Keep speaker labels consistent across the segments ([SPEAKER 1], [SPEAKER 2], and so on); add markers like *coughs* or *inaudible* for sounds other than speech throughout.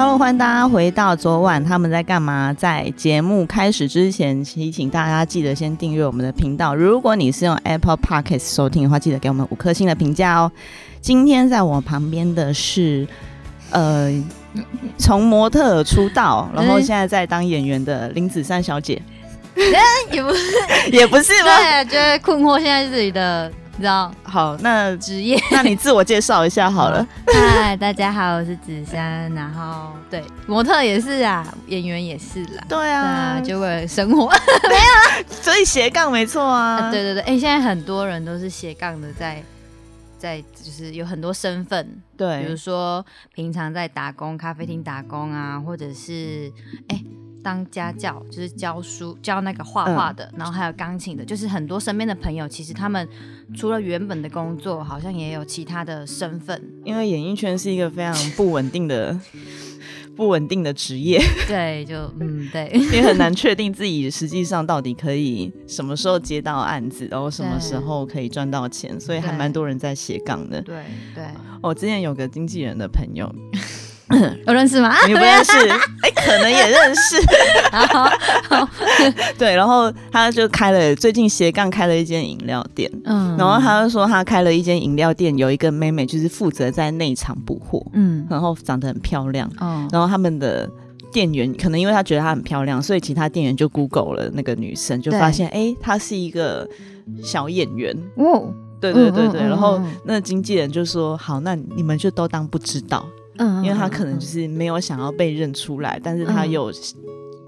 [SPEAKER 1] Hello，欢迎大家回到昨晚他们在干嘛？在节目开始之前，提醒大家记得先订阅我们的频道。如果你是用 Apple Podcast 收听的话，记得给我们五颗星的评价哦。今天在我旁边的是，呃，从模特出道，然后现在在当演员的林子珊小姐，*laughs*
[SPEAKER 2] 也不是，
[SPEAKER 1] 也不是吗？
[SPEAKER 2] 对，觉得困惑现在自己的。你知道？
[SPEAKER 1] 好，那
[SPEAKER 2] 职业，*laughs*
[SPEAKER 1] 那你自我介绍一下好了。*laughs*
[SPEAKER 2] 嗨，大家好，我是子珊，然后对，模特也是啊，演员也是啦。
[SPEAKER 1] 对啊，
[SPEAKER 2] 就为了生活，*laughs*
[SPEAKER 1] 没有，所以斜杠没错啊。
[SPEAKER 2] 对对对，哎，现在很多人都是斜杠的，在在就是有很多身份，
[SPEAKER 1] 对，
[SPEAKER 2] 比如说平常在打工，咖啡厅打工啊，或者是哎。当家教就是教书教那个画画的，然后还有钢琴的，就是很多身边的朋友，其实他们除了原本的工作，好像也有其他的身份。
[SPEAKER 1] 因为演艺圈是一个非常不稳定的、不稳定的职业。*laughs*
[SPEAKER 2] 对，就嗯，对，
[SPEAKER 1] 也很难 *laughs* 确定自己实际上到底可以什么时候接到案子，然后什么时候可以赚到钱，所以还蛮多人在斜杠的。
[SPEAKER 2] 对对，
[SPEAKER 1] 我之前有个经纪人的朋友。*clears throat*
[SPEAKER 2] 有认识吗？
[SPEAKER 1] 你不认识？*laughs* 哎，可能也认识。*laughs* *laughs* 对，然后他就开了，最近斜杠开了一间饮料店。嗯，然后他就说他开了一间饮料店，有一个妹妹就是负责在内场补货。嗯，然后长得很漂亮。哦，然后他们的店员可能因为他觉得她很漂亮，所以其他店员就 Google 了那个女生，就发现哎，她是一个小演员。哦，对对对对。然后那经纪人就说：“好，那你们就都当不知道。”嗯，因为他可能就是没有想要被认出来，但是他又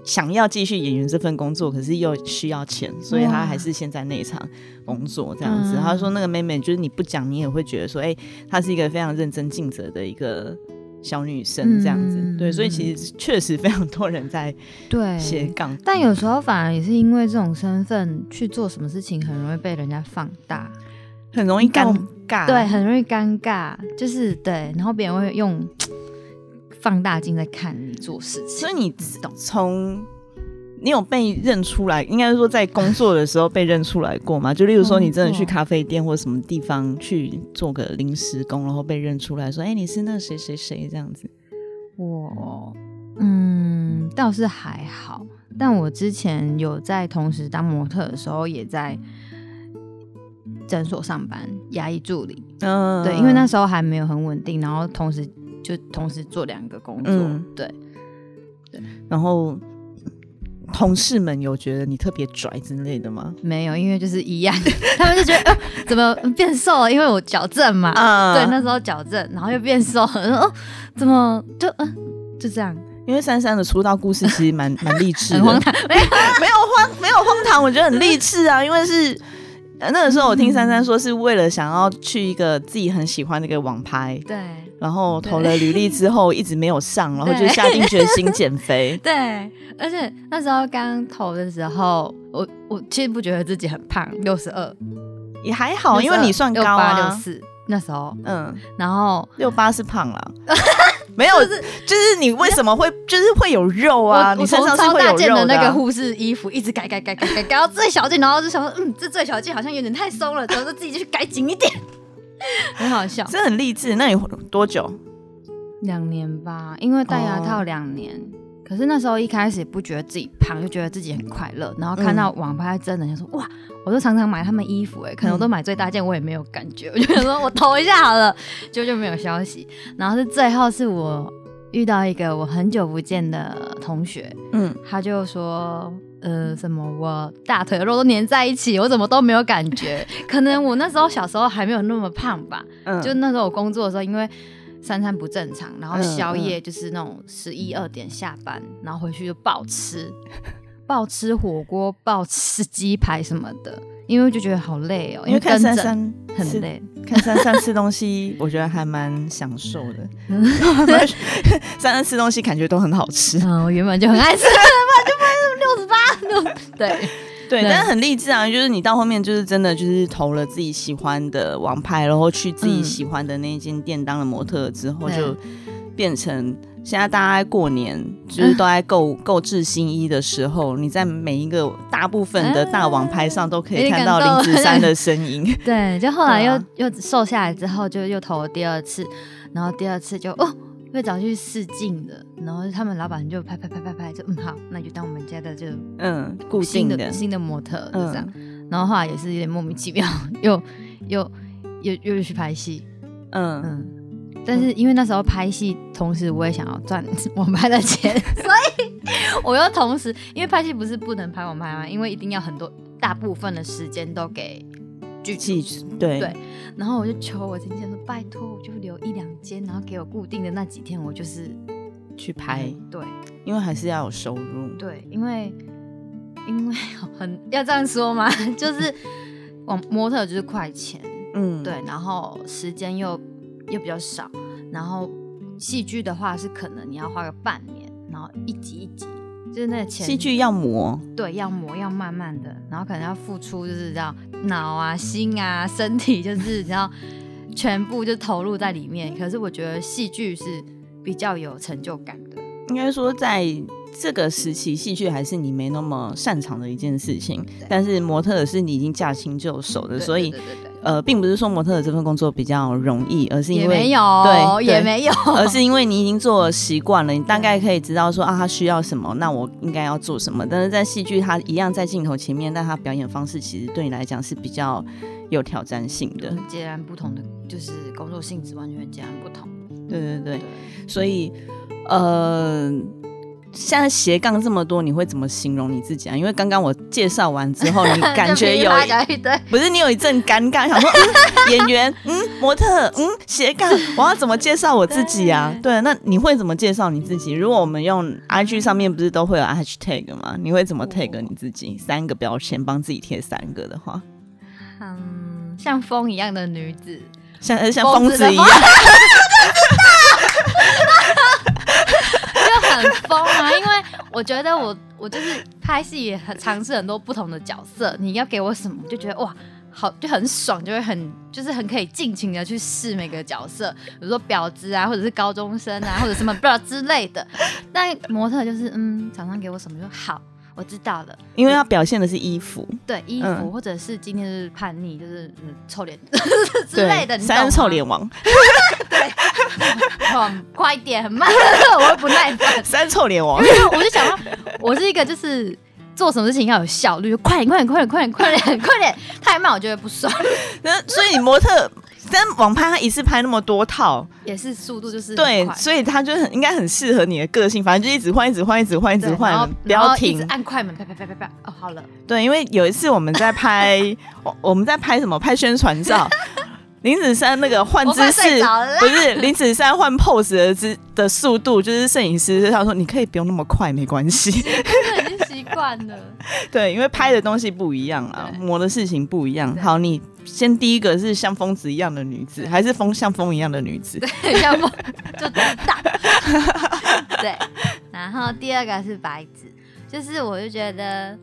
[SPEAKER 1] 想要继续演员这份工作，可是又需要钱，所以他还是先在内场工作这样子。他说那个妹妹就是你不讲，你也会觉得说，哎，她是一个非常认真尽责的一个小女生这样子。对，所以其实确实非常多人在
[SPEAKER 2] 对
[SPEAKER 1] 斜杠，
[SPEAKER 2] 但有时候反而也是因为这种身份去做什么事情，很容易被人家放大。
[SPEAKER 1] 很容易尴尬，
[SPEAKER 2] 对，很容易尴尬，就是对，然后别人会用放大镜在看你做事情，
[SPEAKER 1] 所以你从你有被认出来，应该是说在工作的时候被认出来过吗？就例如说你真的去咖啡店或什么地方去做个临时工，然后被认出来说，哎，你是那谁谁谁这样子？
[SPEAKER 2] 我嗯，倒是还好，但我之前有在同时当模特的时候，也在。诊所上班，牙医助理。嗯，对，因为那时候还没有很稳定，然后同时就同时做两个工作。对，
[SPEAKER 1] 对。然后同事们有觉得你特别拽之类的吗？
[SPEAKER 2] 没有，因为就是一样，*laughs* 他们就觉得怎么变瘦了？因为我矫正嘛。啊。对，那时候矫正，然后又变瘦，哦，怎么就嗯就这样？
[SPEAKER 1] 因为珊珊的出道故事其实蛮蛮励志，*laughs*
[SPEAKER 2] 很荒唐。
[SPEAKER 1] 没有没有荒没有荒唐，我觉得很励志啊，因为是。那个时候我听珊珊说，是为了想要去一个自己很喜欢的一个网拍，
[SPEAKER 2] 对，
[SPEAKER 1] 然后投了履历之后一直没有上，然后就下定决心减肥。*laughs*
[SPEAKER 2] 对，而且那时候刚投的时候，我我其实不觉得自己很胖，六十二
[SPEAKER 1] 也还好，因为你算高
[SPEAKER 2] 啊，六四那时候，嗯，然后
[SPEAKER 1] 六八是胖了。*laughs* 没有，是就是你为什么会就是会有肉啊？你身上是会有肉
[SPEAKER 2] 的。那个护士衣服一直改改改改改改到最小件，然后就想说，嗯，这最小件好像有点太松了，然后自己就去改紧一点，*laughs* 很好笑。
[SPEAKER 1] 这很励志。那你多久？
[SPEAKER 2] 两年吧，因为戴牙套两年。可是那时候一开始不觉得自己胖，就觉得自己很快乐。然后看到网拍真人，就说哇，我都常常买他们衣服，哎，可能我都买最大件，我也没有感觉。我就想说我投一下好了，就就没有消息。然后是最后是我遇到一个我很久不见的同学，嗯，他就说，呃，什么我大腿肉都粘在一起，我怎么都没有感觉？可能我那时候小时候还没有那么胖吧。嗯，就那时候我工作的时候，因为。三餐不正常，然后宵夜就是那种十一二点下班，然后回去就暴吃，暴吃火锅，暴吃鸡排什么的，因为就觉得好累哦。
[SPEAKER 1] 因为看珊珊
[SPEAKER 2] 很累，
[SPEAKER 1] 看珊珊吃东西，我觉得还蛮享受的。*laughs* *laughs* 珊珊吃东西感觉都很好吃。
[SPEAKER 2] 嗯，我原本就很爱吃，*laughs* 就卖六十八，对。
[SPEAKER 1] 对，但是很励志啊！就是你到后面就是真的就是投了自己喜欢的王牌，然后去自己喜欢的那间店当了模特之后，就变成现在大家在过年就是都在购购置新衣的时候，你在每一个大部分的大网拍上都可以看到林子山的身影。*laughs*
[SPEAKER 2] 对，就后来又又瘦下来之后，就又投了第二次，然后第二次就哦。会找去试镜的，然后他们老板就拍拍拍拍拍，就嗯好，那就当我们家的就嗯
[SPEAKER 1] 固定
[SPEAKER 2] 的新的模特就这样。然后后来也是有点莫名其妙，又又又又去拍戏，嗯嗯。但是因为那时候拍戏，同时我也想要赚 *laughs* 网拍的钱，*laughs* 所以我又同时因为拍戏不是不能拍网拍吗？因为一定要很多大部分的时间都给剧
[SPEAKER 1] 剧对
[SPEAKER 2] 对。然后我就求我经纪人说：“拜托，我就留一两间，然后给我固定的那几天，我就是
[SPEAKER 1] 去拍。”
[SPEAKER 2] 对，
[SPEAKER 1] 因为还是要有收入。
[SPEAKER 2] 对，因为因为 *laughs* 很要这样说嘛？*laughs* 就是我模特就是快钱，嗯，对，然后时间又。又比较少，然后戏剧的话是可能你要花个半年，然后一集一集，就是那钱。
[SPEAKER 1] 戏剧要磨，
[SPEAKER 2] 对，要磨，要慢慢的，然后可能要付出，就是叫脑啊、心啊、*laughs* 身体，就是你要全部就投入在里面。可是我觉得戏剧是比较有成就感的。
[SPEAKER 1] 应该说，在这个时期，戏剧还是你没那么擅长的一件事情，但是模特是你已经驾轻就熟的，所以。呃，并不是说模特的这份工作比较容易，而是因为
[SPEAKER 2] 对也没有，
[SPEAKER 1] 而是因为你已经做习惯了，你大概可以知道说啊，他需要什么，那我应该要做什么。但是在戏剧，他一样在镜头前面，但他表演方式其实对你来讲是比较有挑战性的，
[SPEAKER 2] 截然不同的，就是工作性质完全截然不同。
[SPEAKER 1] 对对对，所以呃。现在斜杠这么多，你会怎么形容你自己啊？因为刚刚我介绍完之后，*laughs* 你感觉有不是你有一阵尴尬，想说演员，嗯，模特，嗯，斜杠，我要怎么介绍我自己啊？*laughs* 对，那你会怎么介绍你自己？如果我们用 IG 上面不是都会有 hashtag 吗？你会怎么 tag 你自己？三个标签，帮自己贴三个的话，
[SPEAKER 2] 嗯，像风一样的女子，
[SPEAKER 1] 像像疯子一样。*laughs*
[SPEAKER 2] 很疯啊！因为我觉得我我就是拍戏也很尝试很多不同的角色，你要给我什么，就觉得哇，好就很爽，就会很就是很可以尽情的去试每个角色，比如说婊子啊，或者是高中生啊，或者什么不知道之类的。但模特就是嗯，厂商给我什么就好。我知道了，
[SPEAKER 1] 因为要表现的是衣服，
[SPEAKER 2] 对衣服，或者是今天是叛逆，就是臭脸之类的，
[SPEAKER 1] 三臭脸王，*laughs*
[SPEAKER 2] 对，*laughs* 快一点，很慢，我会不耐烦。
[SPEAKER 1] 三臭脸王，
[SPEAKER 2] 我就想到，我是一个就是做什么事情要有效率，快点，快点，快点，快点，快点，快点，太慢我觉得不爽。
[SPEAKER 1] 那所以你模特。但网拍他一次拍那么多套，
[SPEAKER 2] 也是速度就是
[SPEAKER 1] 对，所以他就很应该很适合你的个性，反正就一直换，一直换，一直换，一直换，不要停，
[SPEAKER 2] 按快门，啪啪啪啪啪，哦，好了。
[SPEAKER 1] 对，因为有一次我们在拍，我们在拍什么？拍宣传照。林子珊那个换姿势，不是林子珊换 pose 的姿的速度，就是摄影师他说你可以不用那么快，没关系。
[SPEAKER 2] 惯了。*laughs*
[SPEAKER 1] 对，因为拍的东西不一样啊，磨的事情不一样。好，你先第一个是像疯子一样的女子，还是风像风一样的女子？
[SPEAKER 2] 对，像风就大。对，然后第二个是白纸，就是我就觉得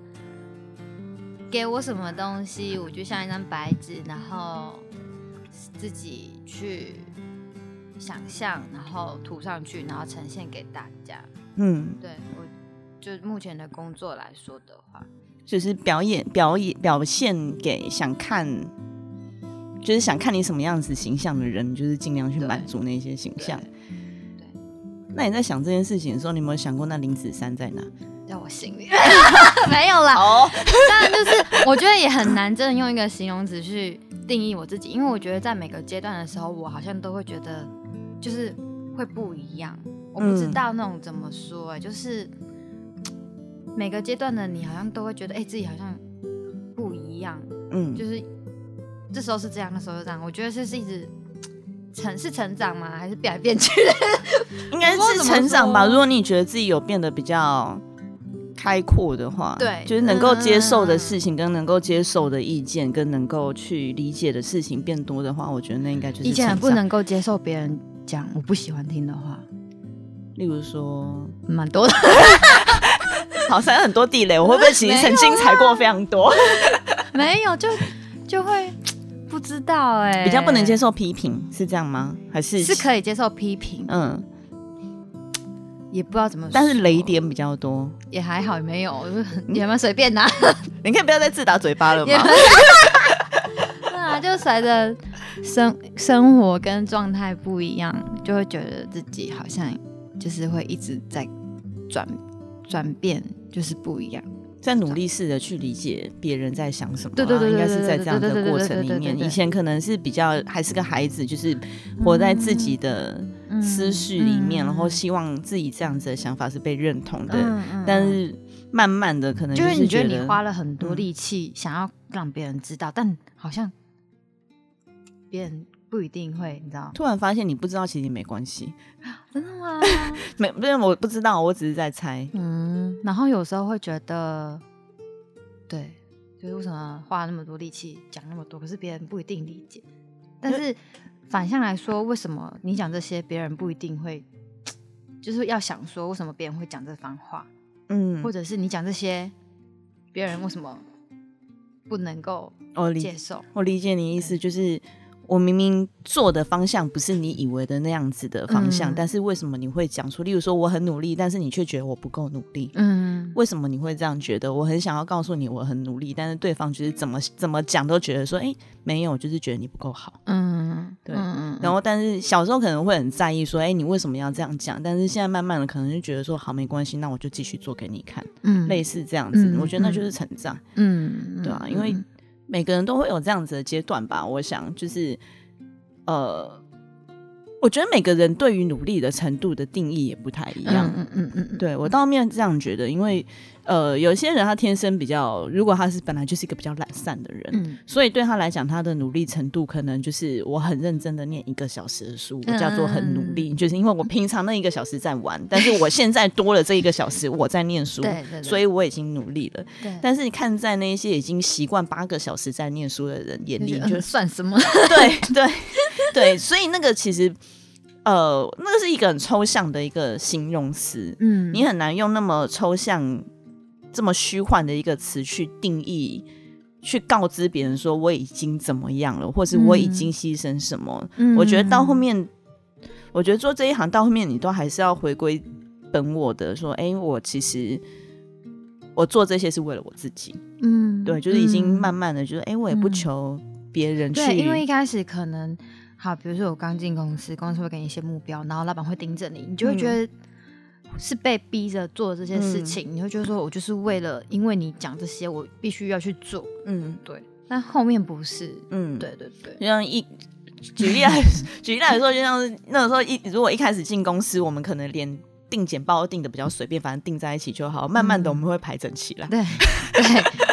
[SPEAKER 2] 给我什么东西，我就像一张白纸，然后。自己去想象，然后涂上去，然后呈现给大家。嗯，对我就目前的工作来说的话，
[SPEAKER 1] 就是表演、表演、表现给想看，就是想看你什么样子形象的人，就是尽量去满足那些形象。对，那你在想这件事情的时候，你有没有想过那林子山在哪？
[SPEAKER 2] 在我心里 *laughs* 没有啦。哦，当然就是我觉得也很难，真的用一个形容词去。定义我自己，因为我觉得在每个阶段的时候，我好像都会觉得就是会不一样。我不知道那种怎么说，哎，就是每个阶段的你好像都会觉得，哎，自己好像不一样。嗯，就是这时候是这样，那时候是这样。我觉得这是一直成是成长吗？还是变来变去？*laughs*
[SPEAKER 1] 应该是成长吧。如果你觉得自己有变得比较。开阔的话，
[SPEAKER 2] 对，
[SPEAKER 1] 就是能够接受的事情，跟能够接受的意见，跟能够去理解的事情变多的话，我觉得那应该就是以
[SPEAKER 2] 前不能够接受别人讲我不喜欢听的话，
[SPEAKER 1] 例如说
[SPEAKER 2] 蛮多的，*laughs*
[SPEAKER 1] 好像很多地雷，我会不会其实曾经踩过非常多？*laughs*
[SPEAKER 2] 没有，就就会 *tsk* 不知道哎，
[SPEAKER 1] 比较不能接受批评是这样吗？还是
[SPEAKER 2] 是可以接受批评？嗯。也不知道怎么，
[SPEAKER 1] 但是雷点比较多，
[SPEAKER 2] 也还好，也没有，*laughs* 也蛮随便的。*laughs*
[SPEAKER 1] 你可以不要再自打嘴巴了吗？
[SPEAKER 2] 就随着生生活跟状态不一样，就会觉得自己好像就是会一直在转转变，就是不一样。
[SPEAKER 1] 在努力试着去理解别人在想什么，对对对，应该是在这样的过程里面。以前可能是比较还是个孩子，就是活在自己的思绪里面，然后希望自己这样子的想法是被认同的。但是慢慢的，可能就是
[SPEAKER 2] 你觉得你花了很多力气想要让别人知道，但好像别人不一定会，你知道？
[SPEAKER 1] 突然发现你不知道，其实没关系。
[SPEAKER 2] 真的吗？*laughs*
[SPEAKER 1] 没，不是，我不知道，我只是在猜。
[SPEAKER 2] 嗯，然后有时候会觉得，对，就是为什么花那么多力气讲那么多，可是别人不一定理解。但是反向来说，为什么你讲这些，别人不一定会，就是要想说，为什么别人会讲这番话？嗯，或者是你讲这些，别人为什么不能够接受？
[SPEAKER 1] 我理解你意思，就是。我明明做的方向不是你以为的那样子的方向，但是为什么你会讲出？例如说我很努力，但是你却觉得我不够努力。嗯，为什么你会这样觉得？我很想要告诉你我很努力，但是对方就是怎么怎么讲都觉得说，哎，没有，就是觉得你不够好。嗯，对。然后，但是小时候可能会很在意说，哎，你为什么要这样讲？但是现在慢慢的可能就觉得说，好，没关系，那我就继续做给你看。嗯，类似这样子，我觉得那就是成长。嗯，对啊，因为。每个人都会有这样子的阶段吧，我想就是，呃，我觉得每个人对于努力的程度的定义也不太一样。嗯嗯嗯，对我到面这样觉得，因为。呃，有些人他天生比较，如果他是本来就是一个比较懒散的人，嗯，所以对他来讲，他的努力程度可能就是我很认真的念一个小时的书，我叫做很努力，就是因为我平常那一个小时在玩，*laughs* 但是我现在多了这一个小时我在念书，*laughs* 对对，所以我已经努力了。对，但是你看在那些已经习惯八个小时在念书的人眼里，就
[SPEAKER 2] 算什么？*laughs*
[SPEAKER 1] 对对对，所以那个其实，呃，那个是一个很抽象的一个形容词，嗯，你很难用那么抽象。这么虚幻的一个词去定义，去告知别人说我已经怎么样了，或是我已经牺牲什么？我觉得到后面，我觉得做这一行到后面，你都还是要回归本我的，说，哎，我其实我做这些是为了我自己。嗯，对，就是已经慢慢的，就是哎，我也不求别人去，
[SPEAKER 2] 因为一开始可能好，比如说我刚进公司，公司会给你一些目标，然后老板会盯着你，你就会觉得。是被逼着做这些事情，你会觉得说，我就是为了因为你讲这些，我必须要去做。嗯，对。但后面不是，嗯，对对对。
[SPEAKER 1] 就像一举例来 *laughs* 举例来说，就像是那个时候一如果一开始进公司，我们可能连定简报定的比较随便，反正定在一起就好。慢慢的，我们会排整齐了。
[SPEAKER 2] 对对，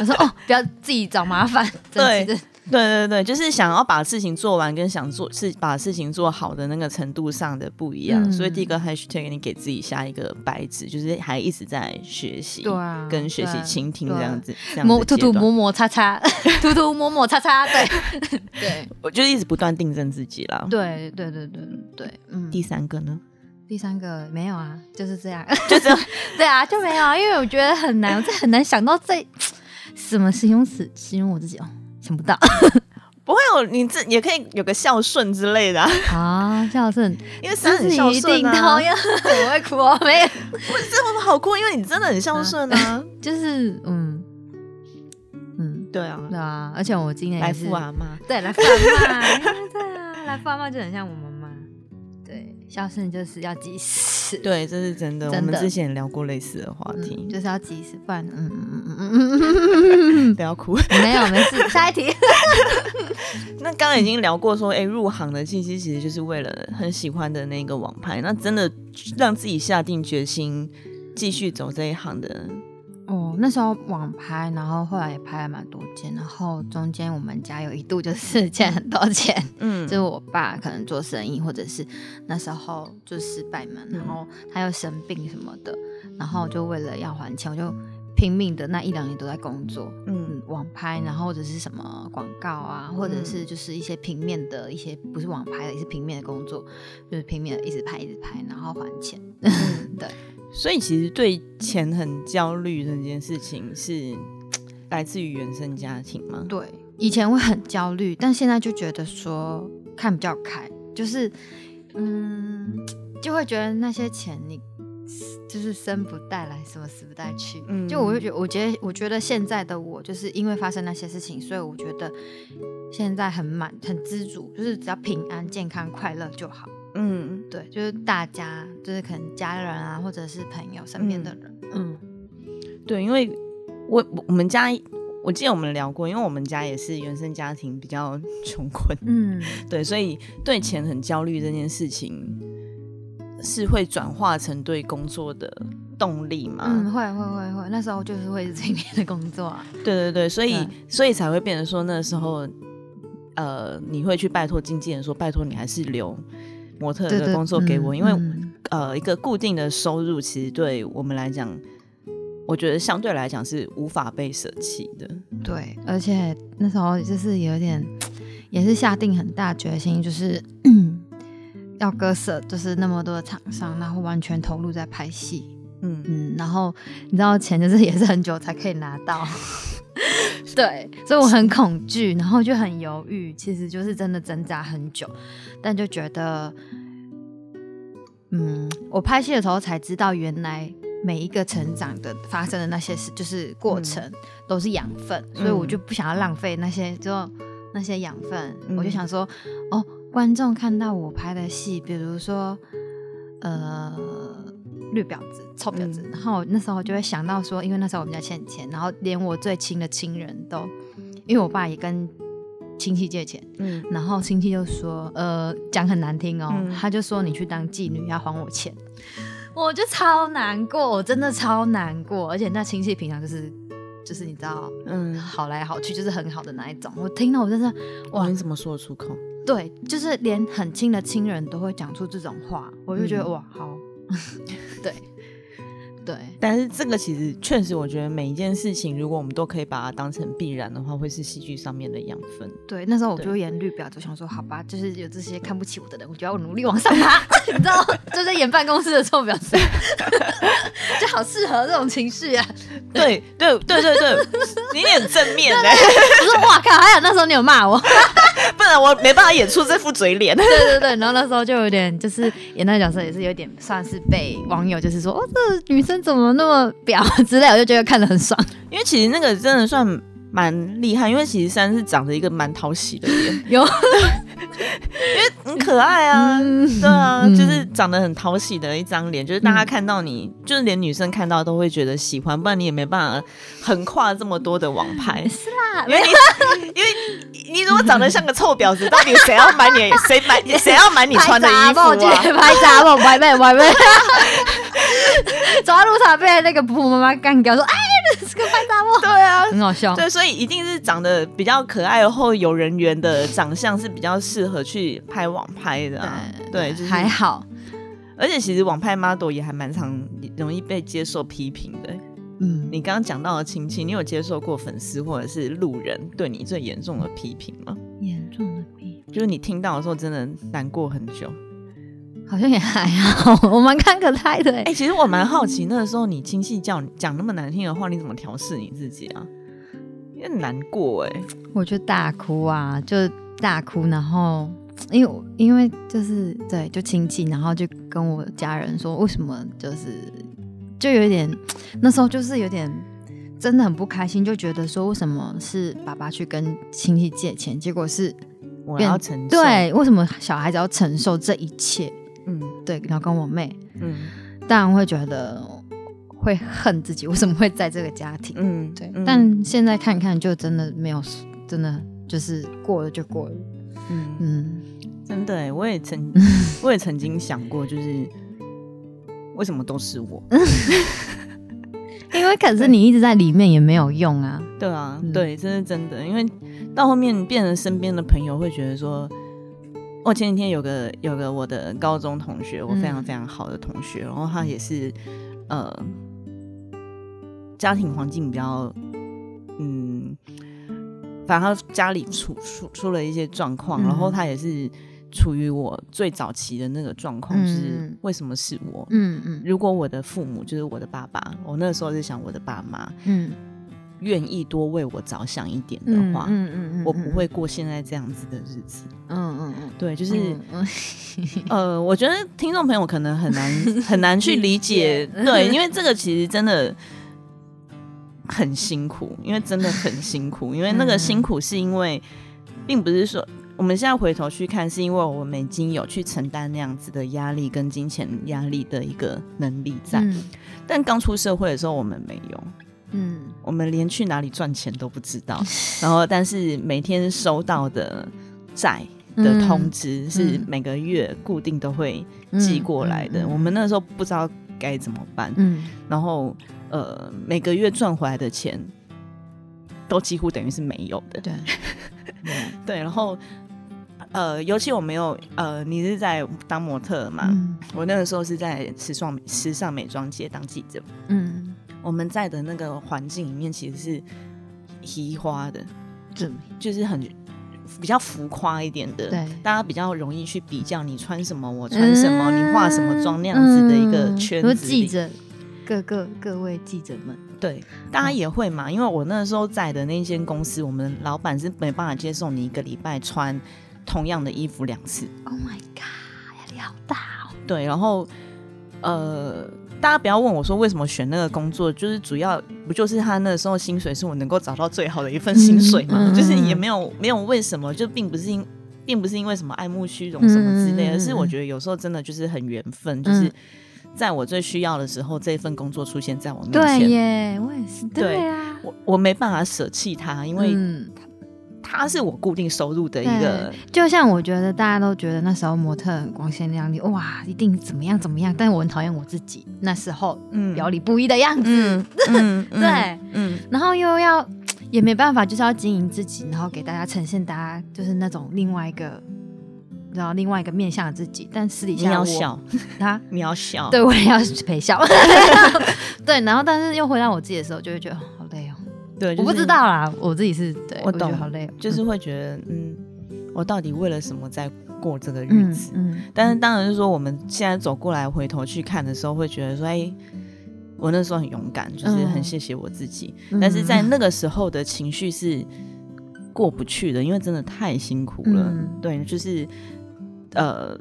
[SPEAKER 2] 我说哦，不要自己找麻烦。*laughs* 对。
[SPEAKER 1] 对对对，就是想要把事情做完，跟想做是把事情做好的那个程度上的不一样。所以第一个 hashtag 你给自己下一个白纸，就是还一直在学习，
[SPEAKER 2] 对啊，
[SPEAKER 1] 跟学习倾听这样子，
[SPEAKER 2] 磨涂涂磨磨擦擦，涂涂磨磨擦擦，对 *laughs* 对，*laughs*
[SPEAKER 1] 我就一直不断订正自己了。
[SPEAKER 2] 对对对对对，
[SPEAKER 1] 嗯。第三个呢？
[SPEAKER 2] 第三个没有啊，就是这样，就这样，*laughs* 对啊，就没有啊，因为我觉得很难，我这很难想到这 *tsk* 什么形容词形容我自己哦。想不到，
[SPEAKER 1] 不会有你这也可以有个孝顺之类的
[SPEAKER 2] 啊，孝顺，
[SPEAKER 1] 因为三很孝顺
[SPEAKER 2] 啊，我会哭？哦，没有，
[SPEAKER 1] 不是这么好哭，因为你真的很孝顺啊，*laughs*
[SPEAKER 2] 就是嗯。
[SPEAKER 1] 嗯，对啊，
[SPEAKER 2] 对啊，而且我今年
[SPEAKER 1] 来富阿妈，
[SPEAKER 2] 对，来富阿妈，*laughs* 对啊，来富阿妈就很像我妈妈，对，孝顺就是要及时。
[SPEAKER 1] 对，这是真的。我们之前聊过类似的话题，
[SPEAKER 2] 就是要及时，不然，嗯嗯嗯嗯
[SPEAKER 1] 嗯，*laughs* 不要哭，*laughs*
[SPEAKER 2] 没有，没事。下一题。*laughs*
[SPEAKER 1] 那刚刚已经聊过，说，哎，入行的契机其实就是为了很喜欢的那个网拍，那真的让自己下定决心继续走这一行的。
[SPEAKER 2] 哦，那时候网拍，然后后来也拍了蛮多件，然后中间我们家有一度就是欠很多钱，*laughs* 嗯，就是我爸可能做生意，或者是那时候就失败嘛，然后他又生病什么的，然后就为了要还钱，我就拼命的那一两年都在工作，嗯，网拍，然后或者是什么广告啊，或者是就是一些平面的一些不是网拍的，也是平面的工作，就是拼命的一直拍一直拍，然后还钱，*laughs* 对。
[SPEAKER 1] 所以其实对钱很焦虑这件事情是来自于原生家庭吗？
[SPEAKER 2] 对，以前会很焦虑，但现在就觉得说看比较开，就是嗯，就会觉得那些钱你就是生不带来，什么死不带去。嗯，就我会觉，我觉得我觉得现在的我就是因为发生那些事情，所以我觉得现在很满很知足，就是只要平安、健康、快乐就好。嗯，对。就是大家，就是可能家人啊，或者是朋友身边的人，嗯，
[SPEAKER 1] 对，因为我我们家，我记得我们聊过，因为我们家也是原生家庭比较 *laughs* 穷困，嗯，对，所以对钱很焦虑这件事情，是会转化成对工作的动力吗？
[SPEAKER 2] 嗯，会会会会，那时候就是会这一年的工作啊，
[SPEAKER 1] 对对对，所以所以才会变成说那时候，呃，你会去拜托经纪人说，拜托你还是留。模特的工作给我，因为呃，一个固定的收入，其实对我们来讲，我觉得相对来讲是无法被舍弃的。
[SPEAKER 2] 对，而且那时候就是有点，也是下定很大决心，就是 *clears throat* 要割舍，就是那么多的厂商，然后完全投入在拍戏。嗯嗯，然后你知道钱就是也是很久才可以拿到。对，所以我很恐惧，然后就很犹豫，其实就是真的挣扎很久，但就觉得，嗯，我拍戏的时候才知道，原来每一个成长的发生的那些事，就是过程都是养分，所以我就不想要浪费那些，就那些养分，我就想说，哦，观众看到我拍的戏，比如说，呃。绿婊子、臭婊子，然后那时候就会想到说，因为那时候我们家欠钱，然后连我最亲的亲人都，因为我爸也跟亲戚借钱，嗯，然后亲戚就说，呃，讲很难听哦，他就说你去当妓女要还我钱，我就超难过，我真的超难过，而且那亲戚平常就是就是你知道，嗯，好来好去就是很好的那一种，我听了我真的，
[SPEAKER 1] 哇，你怎么说得出口？
[SPEAKER 2] 对，就是连很亲的亲人都会讲出这种话，我就觉得哇，好。*laughs* 对，对，
[SPEAKER 1] 但是这个其实确实，我觉得每一件事情，如果我们都可以把它当成必然的话，会是戏剧上面的养分。
[SPEAKER 2] 对，那时候我就演绿表，就想说，好吧，就是有这些看不起我的人，我就要努力往上爬，你知道，就在演办公室的臭表示，*laughs* 就好适合这种情绪啊。
[SPEAKER 1] 对，对，对，对，对，你很正面嘞。*laughs*
[SPEAKER 2] 我说，哇靠，还有那时候你有骂我。
[SPEAKER 1] 不然我没办法演出这副嘴脸。
[SPEAKER 2] 对对对，然后那时候就有点，就是演那个角色也是有点算是被网友就是说，哦，这女生怎么那么婊之类，我就觉得看得很爽。
[SPEAKER 1] 因为其实那个真的算。蛮厉害，因为其实三是长着一个蛮讨喜的脸，
[SPEAKER 2] 有，*laughs* 因
[SPEAKER 1] 为很可爱啊，对啊，就是长得很讨喜的一张脸，就是大家看到你，就是连女生看到都会觉得喜欢，不然你也没办法横跨这么多的网拍。*laughs*
[SPEAKER 2] 是啦，
[SPEAKER 1] 因为你因为你如果长得像个臭婊子，到底谁要买你？谁买？谁要买你穿的衣服啊？
[SPEAKER 2] 拍杂不？外卖拍卖，走在路上被那个婆婆妈妈干掉，说哎。*laughs* 是个拍杂货，
[SPEAKER 1] 对啊，
[SPEAKER 2] 很好笑。
[SPEAKER 1] 对，所以一定是长得比较可爱后有人缘的长相是比较适合去拍网拍的。对，
[SPEAKER 2] 还好。
[SPEAKER 1] 而且其实网拍 model 也还蛮常容易被接受批评的。嗯，你刚刚讲到的亲戚，你有接受过粉丝或者是路人对你最严重的批评吗？
[SPEAKER 2] 严重的批，
[SPEAKER 1] 就是你听到的时候真的难过很久。
[SPEAKER 2] 好像也还好，我蛮看可开的。
[SPEAKER 1] 哎，其实我蛮好奇，那个时候你亲戚叫你讲那么难听的话，你怎么调试你自己啊？因为难过哎，
[SPEAKER 2] 我就大哭啊，就大哭，然后因为因为就是对，就亲戚，然后就跟我家人说，为什么就是就有点那时候就是有点真的很不开心，就觉得说为什么是爸爸去跟亲戚借钱，结果是
[SPEAKER 1] 我要承受，
[SPEAKER 2] 对，为什么小孩子要承受这一切？嗯，对，然后跟我妹，嗯，当然会觉得会恨自己为什么会在这个家庭，嗯，对。但现在看看，就真的没有，真的就是过了就过了，嗯。
[SPEAKER 1] 嗯，真的，我也曾 *laughs* 我也曾经想过，就是为什么都是我，*laughs*
[SPEAKER 2] 因为可是你一直在里面也没有用啊，
[SPEAKER 1] 对啊，对，这是真的，因为到后面变成身边的朋友会觉得说。我前几天有个有个我的高中同学，我非常非常好的同学，然后他也是呃家庭环境比较嗯，反正他家里出出出了一些状况，然后他也是处于我最早期的那个状况，就是为什么是我？嗯嗯，如果我的父母就是我的爸爸，我那时候是想我的爸妈，嗯。愿意多为我着想一点的话，嗯嗯嗯，我不会过现在这样子的日子。嗯嗯嗯，对，就是，*laughs* 呃，我觉得听众朋友可能很难 *laughs* 很难去理解，对，因为这个其实真的很辛苦，因为真的很辛苦，*laughs* 因为那个辛苦是因为，并不是说我们现在回头去看，是因为我们已经有去承担那样子的压力跟金钱压力的一个能力在。但刚出社会的时候，我们没有。嗯，我们连去哪里赚钱都不知道。*laughs* 然后，但是每天收到的债的通知是每个月固定都会寄过来的。我们那时候不知道该怎么办。嗯，然后呃，每个月赚回来的钱都几乎等于是没有的。
[SPEAKER 2] 对，*laughs*
[SPEAKER 1] 对，然后。呃，尤其我没有呃，你是在当模特嘛？我那个时候是在时尚时尚美妆界当记者。嗯，我们在的那个环境里面其实是提花的，就就是很比较浮夸一点的。
[SPEAKER 2] 对，
[SPEAKER 1] 大家比较容易去比较你穿什么，我穿什么，你化什么妆那样子的一个圈子。
[SPEAKER 2] 记者，各个各位记者们，
[SPEAKER 1] 对，大家也会嘛？因为我那时候在的那间公司，我们老板是没办法接受你一个礼拜穿。同样的衣服两次
[SPEAKER 2] ，Oh my god，压力好大哦。
[SPEAKER 1] 对，然后呃，大家不要问我说为什么选那个工作，就是主要不就是他那时候薪水是我能够找到最好的一份薪水嘛？就是也没有没有为什么，就并不是因并不是因为什么爱慕虚荣什么之类，而是我觉得有时候真的就是很缘分，就是在我最需要的时候，这份工作出现在我面前。
[SPEAKER 2] 对耶，我也是。对啊，
[SPEAKER 1] 我我没办法舍弃他，因为。它是我固定收入的一个，
[SPEAKER 2] 就像我觉得大家都觉得那时候模特很光鲜亮丽，哇，一定怎么样怎么样，但是我很讨厌我自己那时候表里不一的样子，*laughs* 对，嗯，然后又要也没办法，就是要经营自己，然后给大家呈现大家就是那种另外一个，然后另外一个面向的自己，但私底下
[SPEAKER 1] 要笑，
[SPEAKER 2] 他
[SPEAKER 1] 你要笑，
[SPEAKER 2] 对我也要陪笑，*laughs* 对，然后但是又回到我自己的时候，就会觉得
[SPEAKER 1] 对，
[SPEAKER 2] 我不知道啦，我自己是对，
[SPEAKER 1] 我懂，
[SPEAKER 2] 好累，
[SPEAKER 1] 就是会觉得，嗯，我到底为了什么在过这个日子？嗯，但是当然是说，我们现在走过来回头去看的时候，会觉得说，哎，我那时候很勇敢，就是很谢谢我自己。但是在那个时候的情绪是过不去的，因为真的太辛苦了。对，就是呃。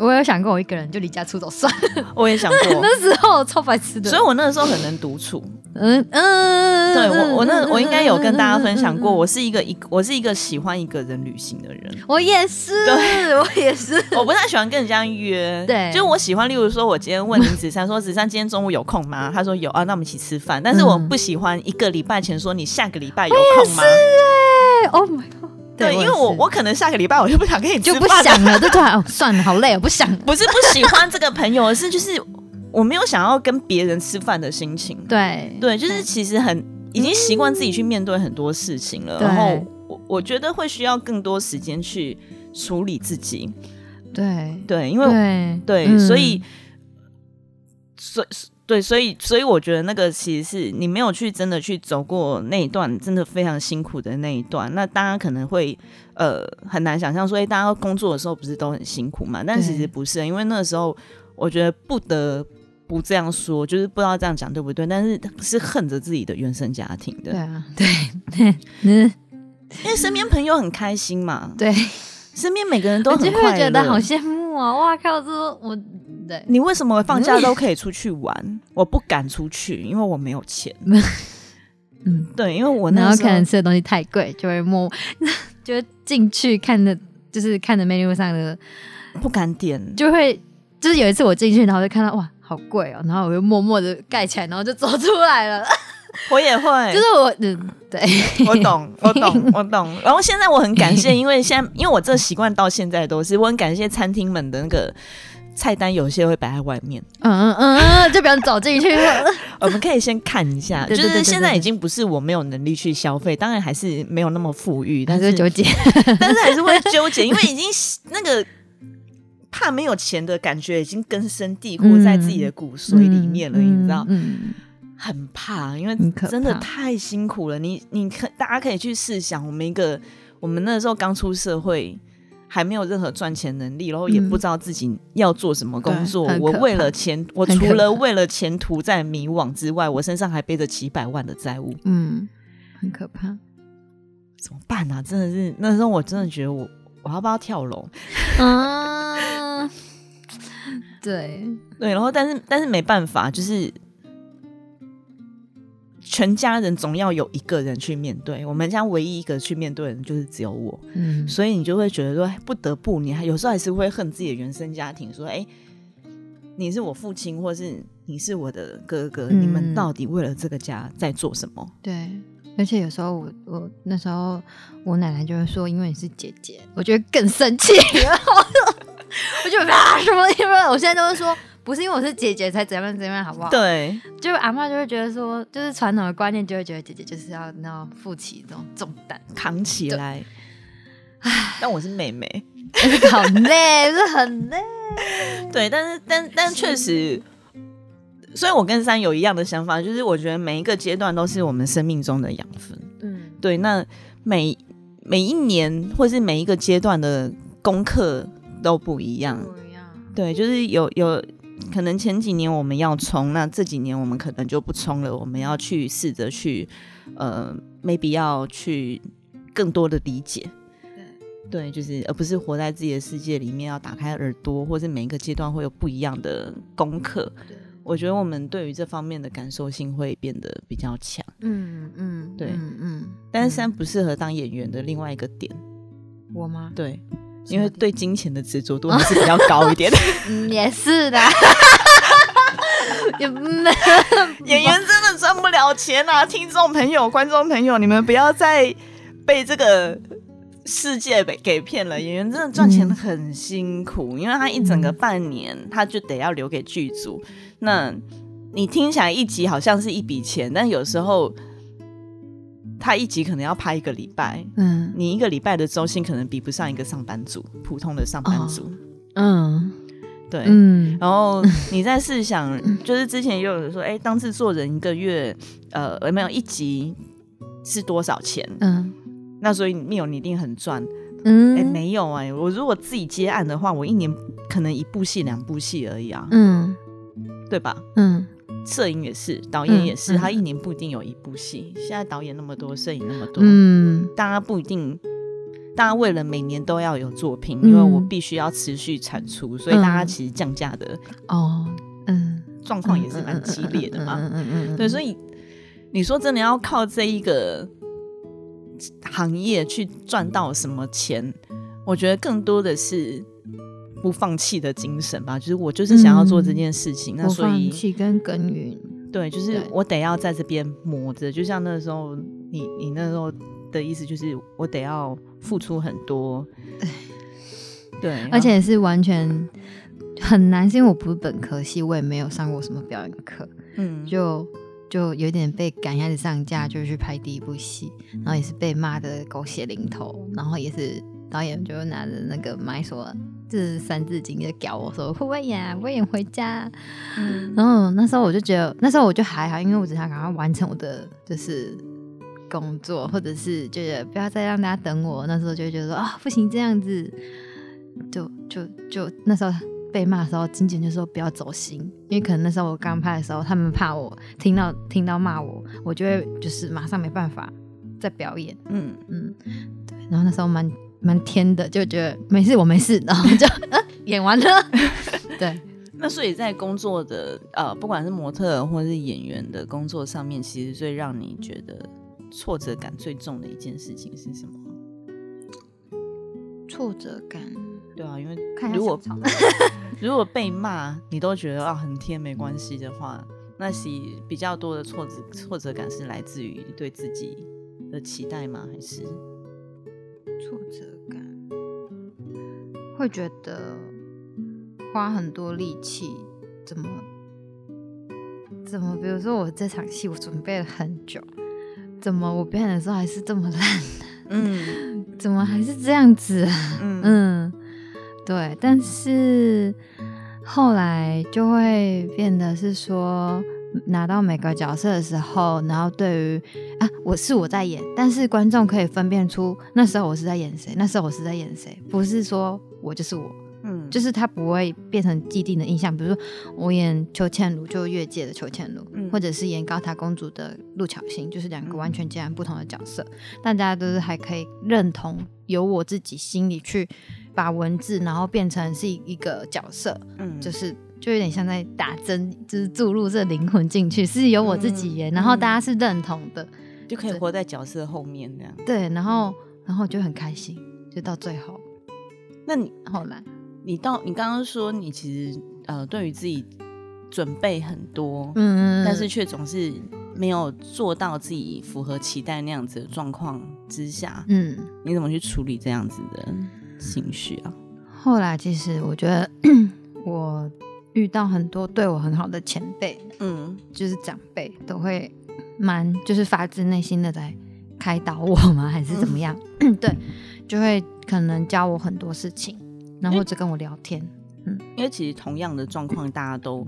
[SPEAKER 2] 我有想过，我一个人就离家出走算了。*laughs*
[SPEAKER 1] 我也想过，*laughs*
[SPEAKER 2] 那时候超白痴的。
[SPEAKER 1] 所以我那个时候很能独处。嗯嗯，对我我那我应该有跟大家分享过，我是一个一我是一个喜欢一个人旅行的人。
[SPEAKER 2] 我也是，对，*laughs* 我也是。
[SPEAKER 1] 我不太喜欢跟人家约，
[SPEAKER 2] 对，
[SPEAKER 1] 就我喜欢，例如说，我今天问林子珊说，子珊今天中午有空吗？他说有啊，那我们一起吃饭。但是我不喜欢一个礼拜前说你下个礼拜有空吗？
[SPEAKER 2] 是哎，Oh my god。
[SPEAKER 1] 对，因为我我可能下个礼拜我就不想跟你
[SPEAKER 2] 就不想了，就突然哦算了，好累，我不想。*laughs*
[SPEAKER 1] 不是不喜欢这个朋友，而是就是我没有想要跟别人吃饭的心情。
[SPEAKER 2] 对
[SPEAKER 1] 对，就是其实很已经习惯自己去面对很多事情了，然后我我觉得会需要更多时间去处理自己。
[SPEAKER 2] 对
[SPEAKER 1] 对，因为对，所以所以。对，所以所以我觉得那个其实是你没有去真的去走过那一段真的非常辛苦的那一段，那大家可能会呃很难想象说，哎，大家工作的时候不是都很辛苦嘛？但其实不是，因为那个时候我觉得不得不这样说，就是不知道这样讲对不对，但是是恨着自己的原生家庭的。
[SPEAKER 2] 对啊，对 *laughs*
[SPEAKER 1] 因为身边朋友很开心嘛，
[SPEAKER 2] 对，
[SPEAKER 1] 身边每个人都很快
[SPEAKER 2] 乐，好羡慕啊！哇靠，这我。对，
[SPEAKER 1] 你为什么放假都可以出去玩？*laughs* 我不敢出去，因为我没有钱。嗯，对，因为我那时候
[SPEAKER 2] 可能吃的东西太贵，就会摸，*laughs* 就进去看的，就是看的 menu 上的，
[SPEAKER 1] 不敢点，
[SPEAKER 2] 就会就是有一次我进去，然后就看到哇，好贵哦，然后我就默默的盖起来，然后就走出来了。*laughs*
[SPEAKER 1] 我也会，
[SPEAKER 2] 就是我，嗯，对，
[SPEAKER 1] 我懂，我懂，我懂。然后现在我很感谢，因为现在因为我这习惯到现在都是，我很感谢餐厅们的那个。菜单有些会摆在外面，
[SPEAKER 2] 嗯嗯嗯，就不要走进去。*laughs*
[SPEAKER 1] 我们可以先看一下，就是现在已经不是我没有能力去消费，当然还是没有那么富裕，但是
[SPEAKER 2] 纠结，*laughs*
[SPEAKER 1] 但是还是会纠结，*laughs* 因为已经那个怕没有钱的感觉已经根深蒂固在自己的骨髓里面了，你知道？嗯，很怕，因为真的太辛苦了。你你可大家可以去试想，我们一个我们那时候刚出社会。还没有任何赚钱能力，然后也不知道自己要做什么工作。我为了钱，我除了为了前途在迷惘之外，我身上还背着几百万的债务。
[SPEAKER 2] 嗯，很可怕。
[SPEAKER 1] 怎么办呢？真的是那时候，我真的觉得我我要不要跳楼？嗯，*laughs*
[SPEAKER 2] 对
[SPEAKER 1] 对，然后但是但是没办法，就是。全家人总要有一个人去面对，我们家唯一一个去面对的人就是只有我，嗯，所以你就会觉得说不得不，你还有时候还是会恨自己的原生家庭，说哎，你是我父亲，或是你是我的哥哥，你们到底为了这个家在做什么？
[SPEAKER 2] 对，而且有时候我我那时候我奶奶就会说，因为你是姐姐，我觉得更生气，然后我就 *laughs* 啊什么因为 *laughs* 我现在都会说。不是因为我是姐姐才怎样怎样，好不好？
[SPEAKER 1] 对，
[SPEAKER 2] 就阿妈就会觉得说，就是传统的观念就会觉得姐姐就是要要负起这种重担，
[SPEAKER 1] 扛起来。唉，但我是妹妹，
[SPEAKER 2] 好累，是很累。*laughs*
[SPEAKER 1] 对，但是但但确实，所以我跟三有一样的想法，就是我觉得每一个阶段都是我们生命中的养分。嗯，对。那每每一年或是每一个阶段的功课都不一样，不一样。对，就是有有。可能前几年我们要冲，那这几年我们可能就不冲了。我们要去试着去，呃，没必要去更多的理解，对，对，就是而不是活在自己的世界里面，要打开耳朵，或是每一个阶段会有不一样的功课。我觉得我们对于这方面的感受性会变得比较强。嗯嗯，对，嗯嗯。但是三不适合当演员的另外一个点，
[SPEAKER 2] 我吗？
[SPEAKER 1] 对。因为对金钱的执着度还是比较高一点的，*laughs*
[SPEAKER 2] 也是的。*laughs*
[SPEAKER 1] 演员真的赚不了钱啊！听众朋友、观众朋友，你们不要再被这个世界被给骗了。演员真的赚钱很辛苦，因为他一整个半年他就得要留给剧组。那你听起来一集好像是一笔钱，但有时候。他一集可能要拍一个礼拜，嗯，你一个礼拜的周薪可能比不上一个上班族，普通的上班族，嗯，对，嗯，然后你再试想，就是之前也有人说，哎，当制作人一个月，呃，没有一集是多少钱？嗯，那所以没有你一定很赚，嗯，哎，没有哎，我如果自己接案的话，我一年可能一部戏、两部戏而已啊，嗯，对吧？嗯。摄影也是，导演也是，他一年不一定有一部戏。现在导演那么多，摄影那么多，嗯，大家不一定，大家为了每年都要有作品，因为我必须要持续产出，所以大家其实降价的哦，嗯，状况也是蛮激烈的嘛，嗯嗯嗯，对，所以你说真的要靠这一个行业去赚到什么钱，我觉得更多的是。不放弃的精神吧，就是我就是想要做这件事情，那所以
[SPEAKER 2] 放弃跟耕耘，
[SPEAKER 1] 对，就是我得要在这边磨着，就像那时候你你那时候的意思，就是我得要付出很多，对，
[SPEAKER 2] 而且是完全很难，是因为我不是本科系，我也没有上过什么表演课，嗯，就就有点被赶下子上架，就去拍第一部戏，然后也是被骂的狗血淋头，然后也是导演就拿着那个麦说。是三字经的教我说会不会演，会演回家。然后那时候我就觉得，那时候我就还好，因为我只想赶快完成我的就是工作，或者是觉得不要再让大家等我。那时候就觉得说啊，不行这样子，就就就那时候被骂的时候，经纪人就说不要走心，因为可能那时候我刚拍的时候，他们怕我听到听到骂我，我就会就是马上没办法再表演。嗯嗯，对。然后那时候蛮。蛮天的，就觉得没事，我没事，然后就 *laughs* 演完了。*laughs* 对，
[SPEAKER 1] 那所以在工作的呃，不管是模特或者是演员的工作上面，其实最让你觉得挫折感最重的一件事情是什么？
[SPEAKER 2] 挫折感？
[SPEAKER 1] 对啊，因为如果 *laughs* 如果被骂，你都觉得啊很天没关系的话，那是比较多的挫折挫折感是来自于对自己的期待吗？还是
[SPEAKER 2] 挫折？会觉得花很多力气，怎么怎么？比如说我这场戏我准备了很久，怎么我表演的时候还是这么 *laughs* 烂？嗯，怎么还是这样子？嗯 *laughs* 嗯，对。但是后来就会变得是说，拿到每个角色的时候，然后对于啊，我是我在演，但是观众可以分辨出那时候我是在演谁，那时候我是在演谁，不是说。我就是我，嗯，就是他不会变成既定的印象。比如说我演邱倩茹，就越界的邱倩茹，或者是演高塔公主的陆巧欣，就是两个完全截然不同的角色。大家都是还可以认同，由我自己心里去把文字，然后变成是一个角色，嗯，就是就有点像在打针，就是注入这灵魂进去，是由我自己耶，然后大家是认同的，
[SPEAKER 1] 就可以活在角色后面这样。
[SPEAKER 2] 对，然后然后就很开心，就到最后。
[SPEAKER 1] 那你
[SPEAKER 2] 后来，
[SPEAKER 1] 你到你刚刚说你其实呃，对于自己准备很多，嗯，但是却总是没有做到自己符合期待那样子的状况之下，嗯，你怎么去处理这样子的情绪啊？
[SPEAKER 2] 后来其实我觉得 *coughs* 我遇到很多对我很好的前辈，嗯，就是长辈都会蛮就是发自内心的在开导我吗？*laughs* 还是怎么样？*clears throat* 对，就会。可能教我很多事情，然后或者跟我聊天，
[SPEAKER 1] 嗯，因为其实同样的状况大家都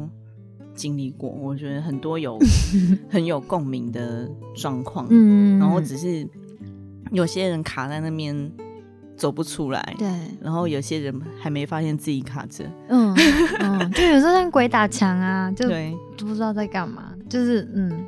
[SPEAKER 1] 经历过，我觉得很多有 *laughs* 很有共鸣的状况，嗯，然后只是有些人卡在那边走不出来，
[SPEAKER 2] 对，
[SPEAKER 1] 然后有些人还没发现自己卡着，
[SPEAKER 2] 嗯嗯，就有时候像鬼打墙啊，*laughs* 就不知道在干嘛，就是嗯，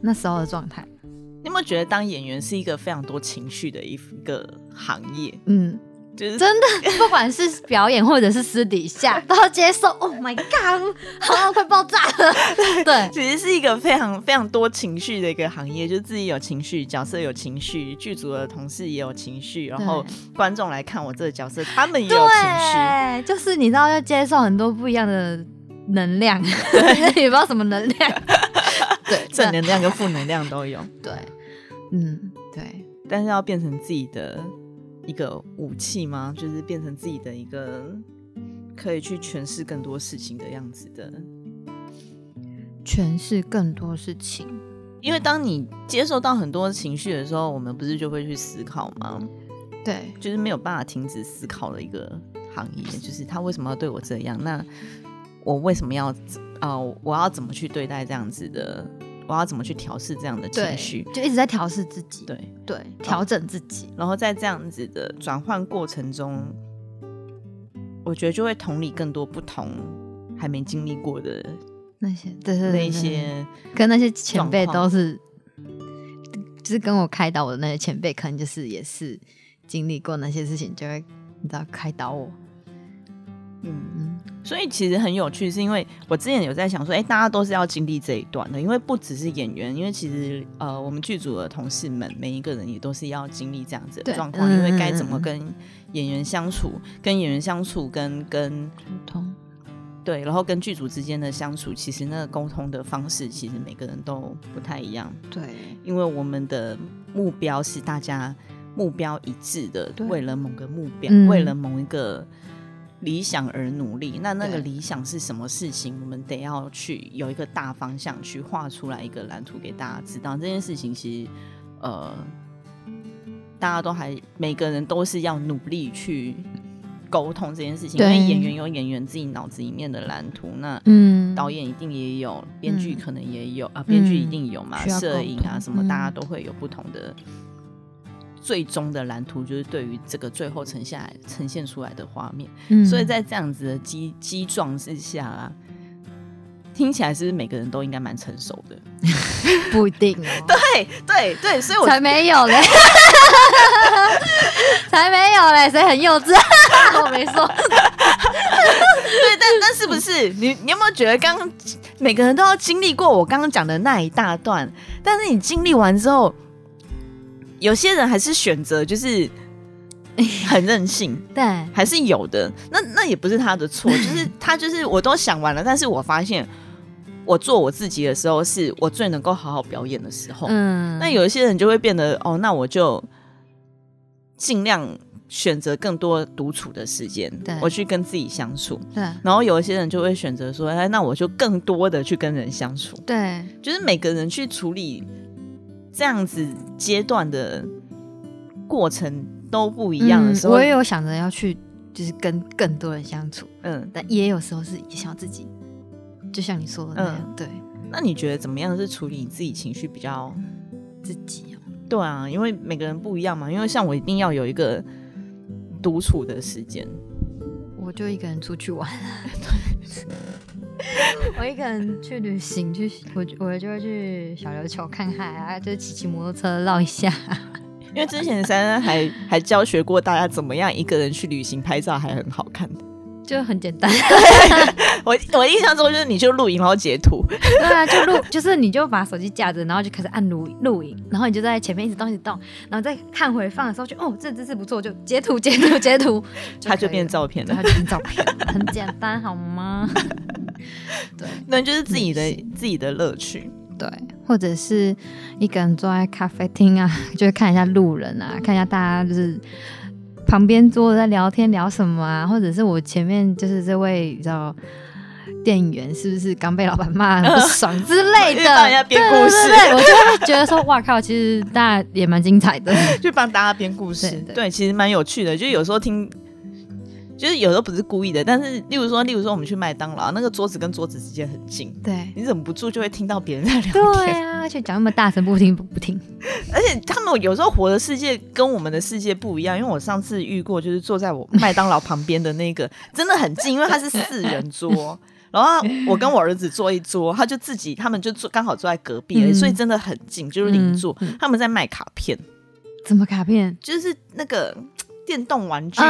[SPEAKER 2] 那时候的状态。
[SPEAKER 1] 你有没有觉得当演员是一个非常多情绪的一个行业？嗯，
[SPEAKER 2] 就是真的，不管是表演或者是私底下 *laughs* 都要接受。Oh my god，好快爆炸了！*laughs* 对，
[SPEAKER 1] 其实是一个非常非常多情绪的一个行业，就是自己有情绪，角色有情绪，剧组的同事也有情绪，然后观众来看我这个角色，他们也有情绪。
[SPEAKER 2] 就是你知道要接受很多不一样的能量，*laughs* 也不知道什么能量，对，
[SPEAKER 1] 正能量跟负能量都有。
[SPEAKER 2] 对。嗯，对，
[SPEAKER 1] 但是要变成自己的一个武器吗？就是变成自己的一个可以去诠释更多事情的样子的，
[SPEAKER 2] 诠释更多事情。
[SPEAKER 1] 因为当你接受到很多情绪的时候，我们不是就会去思考吗？
[SPEAKER 2] 对，
[SPEAKER 1] 就是没有办法停止思考的一个行业。就是他为什么要对我这样？那我为什么要啊？我要怎么去对待这样子的？我要怎么去调试这样的情绪？
[SPEAKER 2] 就一直在调试自己，
[SPEAKER 1] 对
[SPEAKER 2] 对，调整自己。
[SPEAKER 1] 然后在这样子的转换过程中，我觉得就会同理更多不同还没经历过的
[SPEAKER 2] 那些，对对那
[SPEAKER 1] 些
[SPEAKER 2] 跟那些前辈都是，就是跟我开导我的那些前辈，可能就是也是经历过那些事情，就会你知道开导我。
[SPEAKER 1] 嗯，所以其实很有趣，是因为我之前有在想说，哎，大家都是要经历这一段的，因为不只是演员，因为其实呃，我们剧组的同事们每一个人也都是要经历这样子的状况，因为该怎么跟演员相处，跟演员相处，跟跟
[SPEAKER 2] 沟通，
[SPEAKER 1] 对，然后跟剧组之间的相处，其实那个沟通的方式，其实每个人都不太一样，
[SPEAKER 2] 对，
[SPEAKER 1] 因为我们的目标是大家目标一致的，为了某个目标，为了某一个。理想而努力，那那个理想是什么事情？我们得要去有一个大方向，去画出来一个蓝图给大家知道。这件事情其实，呃，大家都还每个人都是要努力去沟通这件事情。因为演员有演员自己脑子里面的蓝图，那嗯，导演一定也有，编剧可能也有啊，编剧一定有嘛，摄影啊什么，大家都会有不同的。最终的蓝图就是对于这个最后呈现呈现出来的画面，所以在这样子的激激撞之下啊，听起来是不是每个人都应该蛮成熟的？*laughs*
[SPEAKER 2] 不一定哦。*laughs*
[SPEAKER 1] 对对对，所以我
[SPEAKER 2] 才没有嘞，*laughs* 才没有嘞，谁很幼稚？我没说。对，
[SPEAKER 1] 但但是不是你？你有没有觉得刚刚每个人都要经历过我刚刚讲的那一大段？但是你经历完之后。有些人还是选择就是 *laughs* 很任性，
[SPEAKER 2] 对，
[SPEAKER 1] 还是有的。那那也不是他的错，*laughs* 就是他就是我都想完了，但是我发现我做我自己的时候，是我最能够好好表演的时候。嗯，那有一些人就会变得哦，那我就尽量选择更多独处的时间，我去跟自己相处。
[SPEAKER 2] 对，
[SPEAKER 1] 然后有一些人就会选择说，哎，那我就更多的去跟人相处。
[SPEAKER 2] 对，
[SPEAKER 1] 就是每个人去处理。这样子阶段的过程都不一样的时候，
[SPEAKER 2] 我也有想着要去，就是跟更多人相处，嗯，但也有时候是也想自己，就像你说的那样，对。
[SPEAKER 1] 那你觉得怎么样是处理你自己情绪比较
[SPEAKER 2] 自己？
[SPEAKER 1] 对啊，因为每个人不一样嘛。因为像我一定要有一个独处的时间，
[SPEAKER 2] 我就一个人出去玩。*laughs* *laughs* *laughs* 我一个人去旅行，去我我就会去小琉球看海啊，就骑骑摩托车绕一下。*laughs*
[SPEAKER 1] 因为之前珊珊还还教学过大家怎么样一个人去旅行拍照还很好看。
[SPEAKER 2] 就很简单。*laughs*
[SPEAKER 1] 我我印象中就是你就录影然后截图，
[SPEAKER 2] 对啊，就录就是你就把手机架着，然后就开始按录录影，然后你就在前面一直动一直动，然后再看回放的时候就哦这姿势不错，就截图截图截图，
[SPEAKER 1] 它就变照片了，
[SPEAKER 2] 它就变照片，很简单好吗？对，
[SPEAKER 1] 那就是自己的自己的乐趣，
[SPEAKER 2] 对，或者是一个人坐在咖啡厅啊，*laughs* 就看一下路人啊，看一下大家就是旁边桌在聊天聊什么啊，或者是我前面就是这位你知道店员是不是刚被老板骂很不爽之类的，*laughs*
[SPEAKER 1] 帮人家编故事，
[SPEAKER 2] 我就会觉得说哇靠，其实大家也蛮精彩的，*laughs*
[SPEAKER 1] 就帮大家编故事，对，其实蛮有趣的，就有时候听。就是有时候不是故意的，但是例如说，例如说我们去麦当劳，那个桌子跟桌子之间很近，
[SPEAKER 2] 对。
[SPEAKER 1] 你忍不住就会听到别人在聊天，
[SPEAKER 2] 对啊，而且讲那么大声不听不不听，*laughs*
[SPEAKER 1] 而且他们有时候活的世界跟我们的世界不一样，因为我上次遇过，就是坐在我 *laughs* 麦当劳旁边的那个真的很近，因为他是四人桌，*laughs* 然后我跟我儿子坐一桌，他就自己他们就坐刚好坐在隔壁，所以真的很近，就是邻座，他们在卖卡片，
[SPEAKER 2] 怎么卡片？
[SPEAKER 1] 就是那个。电动玩具，